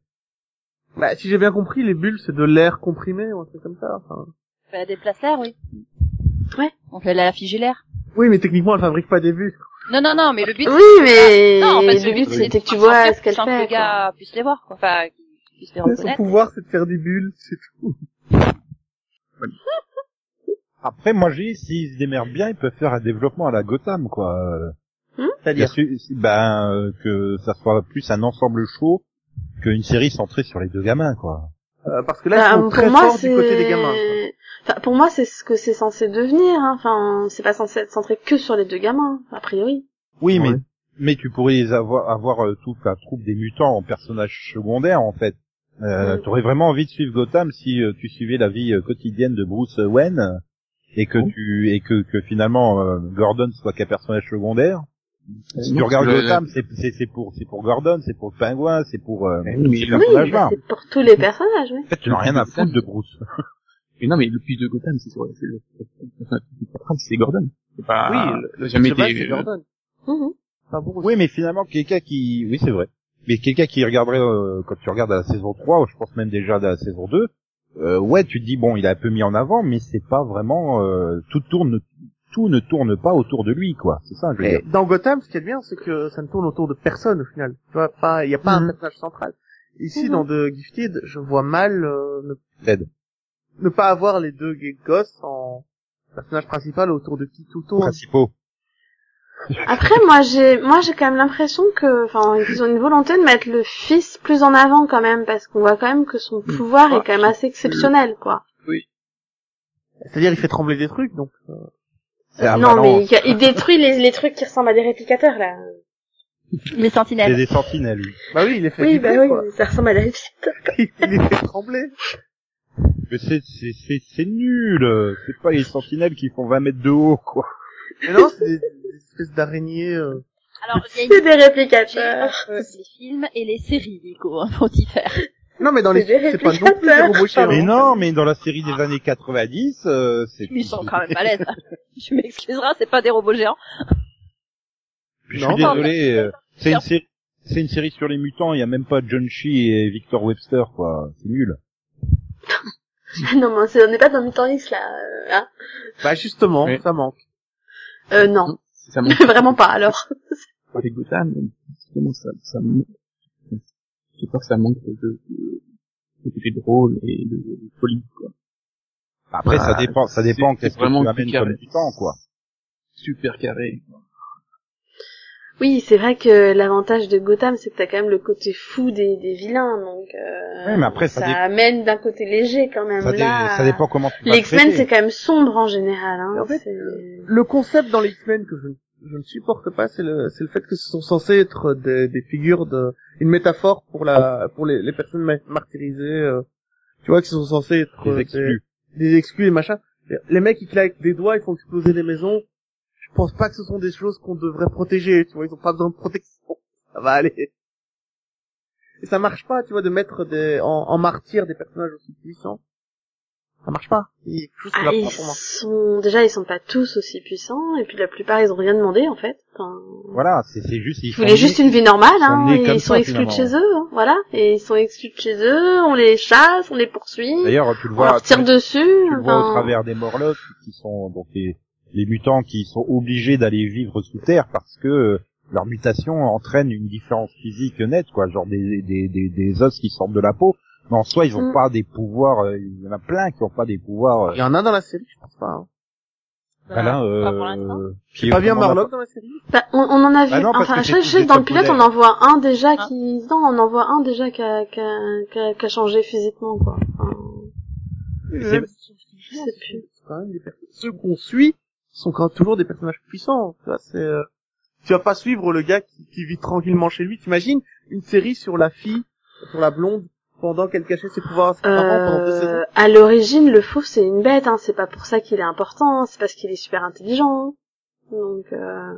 Bah, si j'ai bien compris, les bulles, c'est de l'air comprimé ou un truc comme ça. Enfin... Bah, des placers, oui. Ouais. On fait la figer l'air. Oui, mais techniquement, elle fabrique pas des bulles. Non, non, non, mais le but... Oui, mais Non, en fait, le but c'était que tu vois ce qu'elle sans que fait. le gars puisse les voir, quoi. Enfin, qu'il puisse les Son reconnaître. pouvoir, c'est de faire des bulles, c'est tout. Après, moi, j'ai, s'ils se démerdent bien, ils peuvent faire un développement à la Gotham, quoi. Bien C'est-à-dire, ben, euh, que ça soit plus un ensemble chaud qu'une série centrée sur les deux gamins, quoi. Euh, parce que là, Bah, ils sont pour très moi, forts du c'est... côté des gamins. quoi. Enfin, pour moi, c'est ce que c'est censé devenir. Hein. Enfin, c'est pas censé être centré que sur les deux gamins, a priori. Oui, mais Ouais. mais tu pourrais avoir avoir euh, toute la troupe des mutants en personnages secondaires, en fait. Euh, Mm. T'aurais vraiment envie de suivre Gotham si euh, tu suivais la vie quotidienne de Bruce Wayne et que Oh. tu et que, que finalement euh, Gordon soit qu'un personnage secondaire. Si tu regardes Gotham, c'est c'est c'est pour c'est pour Gordon, c'est pour le pingouin, c'est pour euh, Eh tous oui, ces c'est pour tous les personnages, oui. En fait, tu n'as rien à foutre de Bruce. Mais non, mais le plus de Gotham, c'est sur, c'est le, c'est Gordon. C'est pas, Oui, le, le jamais été, c'est euh, Gordon. Mhm. Oui, mais finalement, quelqu'un qui, oui, c'est vrai. Mais quelqu'un qui regarderait, euh, quand tu regardes à la saison 3, ou je pense même déjà à la saison 2, euh, ouais, tu te dis, bon, il a un peu mis en avant, mais c'est pas vraiment, euh, tout tourne, tout ne tourne pas autour de lui, quoi. C'est ça, je veux dire. dans Gotham, ce qui est bien, c'est que ça ne tourne autour de personne au final. Tu vois, pas, il y a pas Mhm. un personnage central. Ici, Mhm. dans The Gifted, je vois mal. Euh, ne- pas avoir les deux gay gosses en personnage principal autour de qui tout tourne. Principaux. Après, moi, j'ai, moi, j'ai quand même l'impression que, enfin, qu'ils ont une volonté de mettre le fils plus en avant quand même, parce qu'on voit quand même que son pouvoir est quand même assez exceptionnel, quoi. C'est-à-dire, il fait trembler des trucs, donc. euh, C'est un non, ballon. mais il, il détruit les, les trucs qui ressemblent à des réplicateurs, là. Les C'est sentinelles. des sentinelles, lui. Bah oui, il les fait Oui, vibrer, bah oui, quoi. ça ressemble à des réplicateurs. il les fait trembler. Mais c'est, c'est, c'est, c'est nul. C'est pas les sentinelles qui font 20 mètres de haut, quoi. Mais non, c'est des, des espèces d'araignées. euh. Alors, il y a C'est des réplicateurs. les films et les séries, Nico, hein, faut y faire. Non, mais dans les C'est pas non plus robots géants. Mais non, mais dans la série des années 90, euh, c'est... Ils sont quand même balèzes. tu m'excuseras, c'est pas des robots géants. Je Non, suis désolé, euh, c'est une série, c'est une série sur les mutants, il y a même pas John Shee et Victor Webster, quoi. C'est nul. non, mais on n'est pas dans Mutant X, là. euh, hein. Bah justement, Oui. ça manque. Euh, non. Ça manque Vraiment pas, alors. avec Gotham, justement, ça, ça manque. J'ai peur que ça manque de, de, de côté drôle et de, de folie, quoi. Après, ça Ah, dépend, ça dépend c'est qu'est-ce que vraiment tu amènes carré. comme mutant, quoi. Super carré. Oui, c'est vrai que l'avantage de Gotham, c'est que t'as quand même le côté fou des, des vilains, donc euh, Ouais, mais après, ça ça dé- amène d'un côté léger quand même. Ça, dé- Là, ça dépend comment tu vas les le X-Men, c'est quand même sombre en général. Hein. En fait, c'est- Le concept dans les X-Men que je, je ne supporte pas, c'est le, c'est le fait que ce sont censés être des, des figures de, une métaphore pour la, pour les, les personnes ma- martyrisées, euh, tu vois, qui sont censés être Les euh, exclus. des, des exclus et machin. Les mecs, ils claquent des doigts, ils font exploser des maisons. Je pense pas que ce sont des choses qu'on devrait protéger, tu vois, ils ont pas besoin de protection. Ça va aller. Et ça marche pas, tu vois, de mettre des, en, en martyr des personnages aussi puissants. Ça marche pas. Ah, ils pas pour moi. sont déjà, ils sont pas tous aussi puissants, et puis la plupart, ils ont rien demandé en fait. Enfin, Voilà, c'est, juste, ils voulaient juste une vie normale, ils sont hein. et ils sont ça, exclus de chez eux, hein, voilà. Et ils sont exclus de chez eux, on les chasse, on les poursuit, D'ailleurs, tu le on vois, leur tire tu, dessus. tu le vois au travers des Morlocks, qui sont donc les, les mutants qui sont obligés d'aller vivre sous terre parce que euh, leur mutation entraîne une différence physique nette, quoi, genre des, des, des, des os qui sortent de la peau. Mais en soi, ils ont Mm. pas des pouvoirs, euh, il y en a plein qui ont pas des pouvoirs. Il Euh, y en a dans la série, je pense pas. Hein. bah là, euh, pas Pas bien Marlock dans la série Bah, on, on en a vu, Bah non, enfin, je sais dans le pilote, on en voit un déjà Ah. qui, non, on en voit un déjà qui a, qui a, qui a, qui a changé physiquement, quoi. Enfin, C'est- quand même des Ceux qu'on suit sont quand toujours des personnages puissants. Tu vois, c'est, euh, tu vas pas suivre le gars qui, qui vit tranquillement chez lui. T'imagines une série sur la fille, sur la blonde, pendant qu'elle cachait ses pouvoirs à ses parents pendant deux saisons. Euh, à l'origine, le fauve, c'est une bête, hein. C'est pas pour ça qu'il est important, hein. c'est parce qu'il est super intelligent. hein. Donc, euh...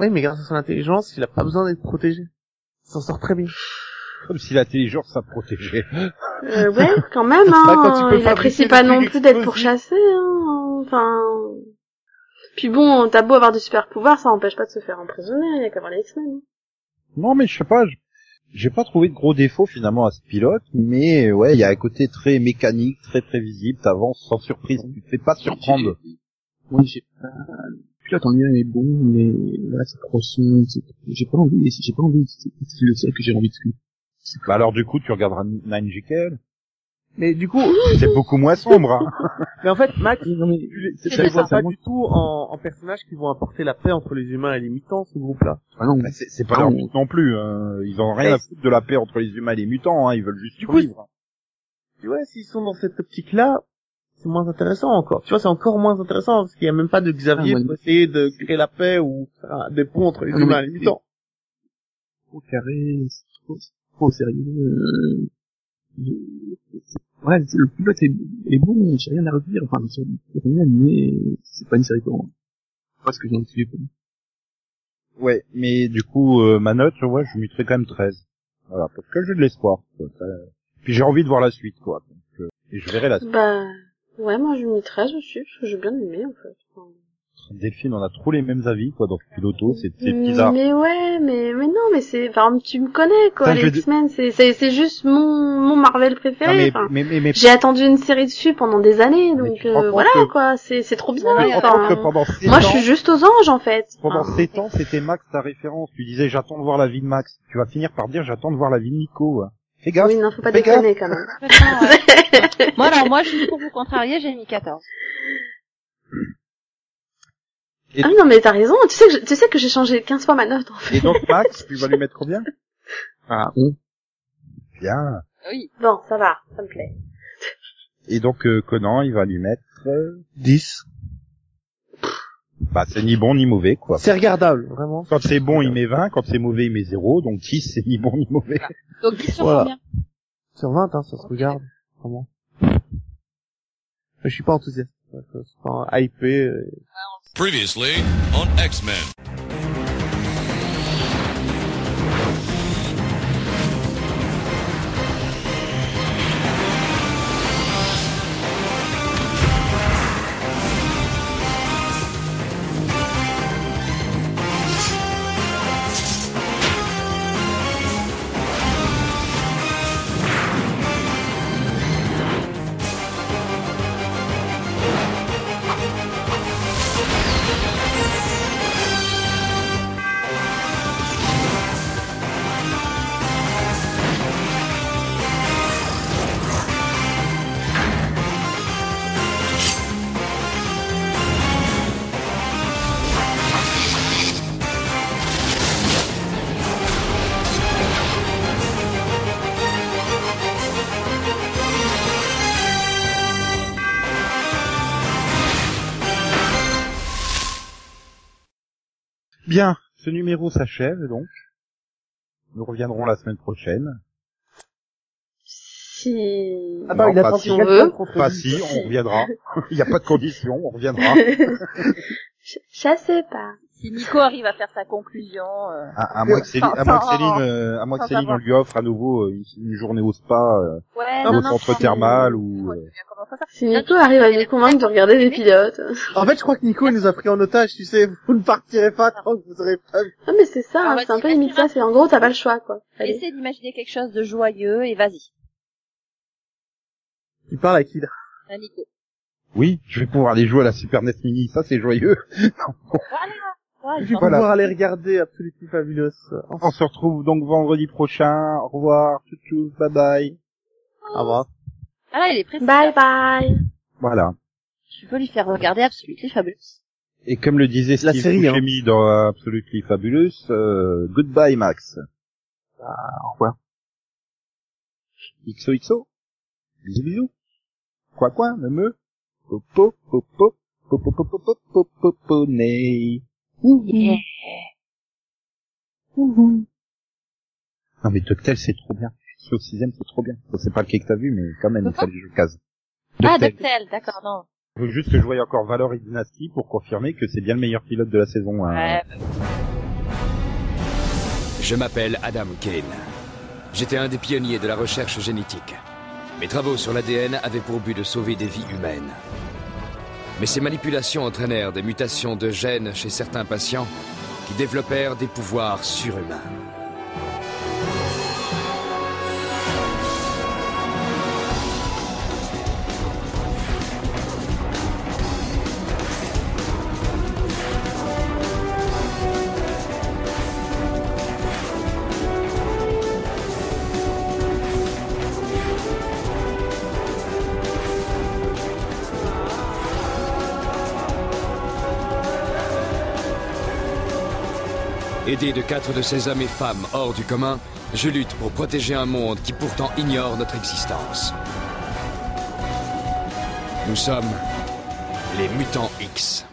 Oui, mais grâce à son intelligence, il a pas besoin d'être protégé. Il s'en sort très bien. Comme si l'intelligence ça protégeait. Euh, ouais, quand même, hein. Bah, quand il apprécie pas non plus d'être pourchassé, hein. Enfin. Puis bon, t'as beau avoir du super pouvoir, ça empêche pas de se faire emprisonner, il y a qu'à voir les X-Men. Non, mais je sais pas, je- j'ai pas trouvé de gros défauts finalement à ce pilote, mais ouais, il y a un côté très mécanique, très prévisible, t'avances sans surprise, tu te fais pas surprendre. Oui, j'ai pas, le pilote en lui-même est bon, mais voilà, c'est trop sombre, j'ai pas envie, j'ai pas envie, c'est c'est le seul que j'ai envie de suivre. Bah alors du coup, tu regarderas Nine GKL. Mais du coup, C'est beaucoup moins sombre, hein. mais en fait, Max, tu les, vois pas du tout en, en personnages qui vont apporter la paix entre les humains et les mutants, ce groupe-là. ah non, Bah, c'est c'est pas Ah, leur on- but non plus. hein. Ils ont rien à foutre de la paix entre les humains et les mutants. Hein. Ils veulent juste Du coup, survivre. Tu vois, s'ils sont dans cette optique-là, c'est moins intéressant encore. Tu vois, c'est encore moins intéressant parce qu'il y a même pas de Xavier Ah, pour essayer de créer la paix ou faire un- des ponts entre les Ah, humains et les mutants. trop carré, trop sérieux. Euh, Ouais, c'est- le pilote est, est bon, j'ai rien à redire, enfin, sur rien, mais c'est pas une série pour moi. C'est pas ce que j'ai de suivre. Ouais, mais du coup, euh, ma note, ouais, je mettrais quand même 13. Voilà, parce que j'ai de l'espoir. quoi. Ça- Puis j'ai envie de voir la suite, quoi. Donc, euh, et je verrai la suite. Bah, ouais, moi je mis 13 aussi, parce que j'ai bien aimé, en fait. Enfin, Delphine, on a trop les mêmes avis, quoi, dans ce piloto. C'est c'est bizarre. Mais ouais, mais, mais non, mais c'est, enfin, tu me connais, quoi, les X-Men, c'est, c'est, c'est juste mon, mon Marvel Non, préféré. mais, enfin, mais, mais, mais, J'ai attendu une série dessus pendant des années, donc euh, voilà que- quoi, c'est c'est trop bien. tu te rends enfin, compte que pendant 7 moi je suis juste aux anges en fait. pendant Enfin, 7 ans, c'était Max ta référence. Tu disais, j'attends de voir la vie de Max. Tu vas finir par dire, j'attends de voir la vie de Nico. hein. Fais gaffe. Oui, non, faut pas Fais déconner quand même. Moi, non, moi, juste pour vous contrarier, j'ai mis 14. Et- Ah oui, non, mais t'as raison. Tu sais que je- tu sais que j'ai changé 15 fois ma note, en fait. Et donc, Max, tu vas lui mettre combien? Ah, on. Bien. Oui. Bon, ça va, ça me plaît. Et donc, euh, Conan, il va lui mettre... euh, 10. Bah, c'est ni bon ni mauvais, quoi. C'est regardable, vraiment. Quand c'est bon, il met 20, quand c'est mauvais, il met 0, donc 10, c'est ni bon ni mauvais. Donc 10 sur Voilà. combien? Sur 20, hein, ça se regarde. Vraiment. Je suis pas enthousiaste. Je suis pas hypé. euh. Previously on X-Men. Bien, numéro s'achève, donc. Nous reviendrons la semaine prochaine. Si... Attends, Non, il a pas si. on veut. Pas si, on reviendra. Il n'y a pas de condition, on reviendra. je, je sais pas. Si Nico arrive à faire sa conclusion, euh, À, à moins que Céline, à moins que Céline, euh, à moins que Céline, on lui offre à nouveau euh, une, une journée au spa, euh, ouais, au non, centre non, thermal ou... Ouais, euh. Si Nico arrive à nous convaincre de regarder des pilotes. En fait, je crois que Nico il nous a pris en otage, tu sais. Vous ne partirez pas tant que vous aurez pas vu. Non mais c'est ça, hein, c'est un peu limite ça, c'est en gros t'as pas le choix quoi. Allez. Essaie d'imaginer quelque chose de joyeux et vas-y. Tu parles à qui, là? Hein, Nico. Oui, je vais pouvoir aller jouer à la Super NES Mini, ça c'est joyeux. Voilà. Je vais Voilà. pouvoir aller regarder Absolutely Fabulous. On se retrouve donc vendredi prochain. Au revoir, tchou tchou, bye bye. Au revoir. Ah là, il est précis. Bye bye. Voilà. Je peux lui faire regarder Absolutely Fabulous. Et comme le disait La Steve série, hein. Dans Absolutely Fabulous, euh, goodbye Max. Au revoir. XOXO. Bisous bisous. Quoi quoi, me me. Popo, popo, popo, popo, popo, popo, Yeah. Non mais DuckTales c'est trop bien. C'est au sixième c'est trop bien. C'est pas lequel que t'as vu mais quand même il fallait que je le case. Ah. DuckTales, d'accord, non. Je veux juste que je voie encore Valor et Dynasty pour confirmer que c'est bien le meilleur pilote de la saison. hein. Ouais, Je m'appelle Adam Kane. J'étais un des pionniers de la recherche génétique. Mes travaux sur l'ADN avaient pour but de sauver des vies humaines. Mais ces manipulations entraînèrent des mutations de gènes chez certains patients qui développèrent des pouvoirs surhumains. Aidé de quatre de ces hommes et femmes hors du commun, je lutte pour protéger un monde qui pourtant ignore notre existence. Nous sommes les mutants X.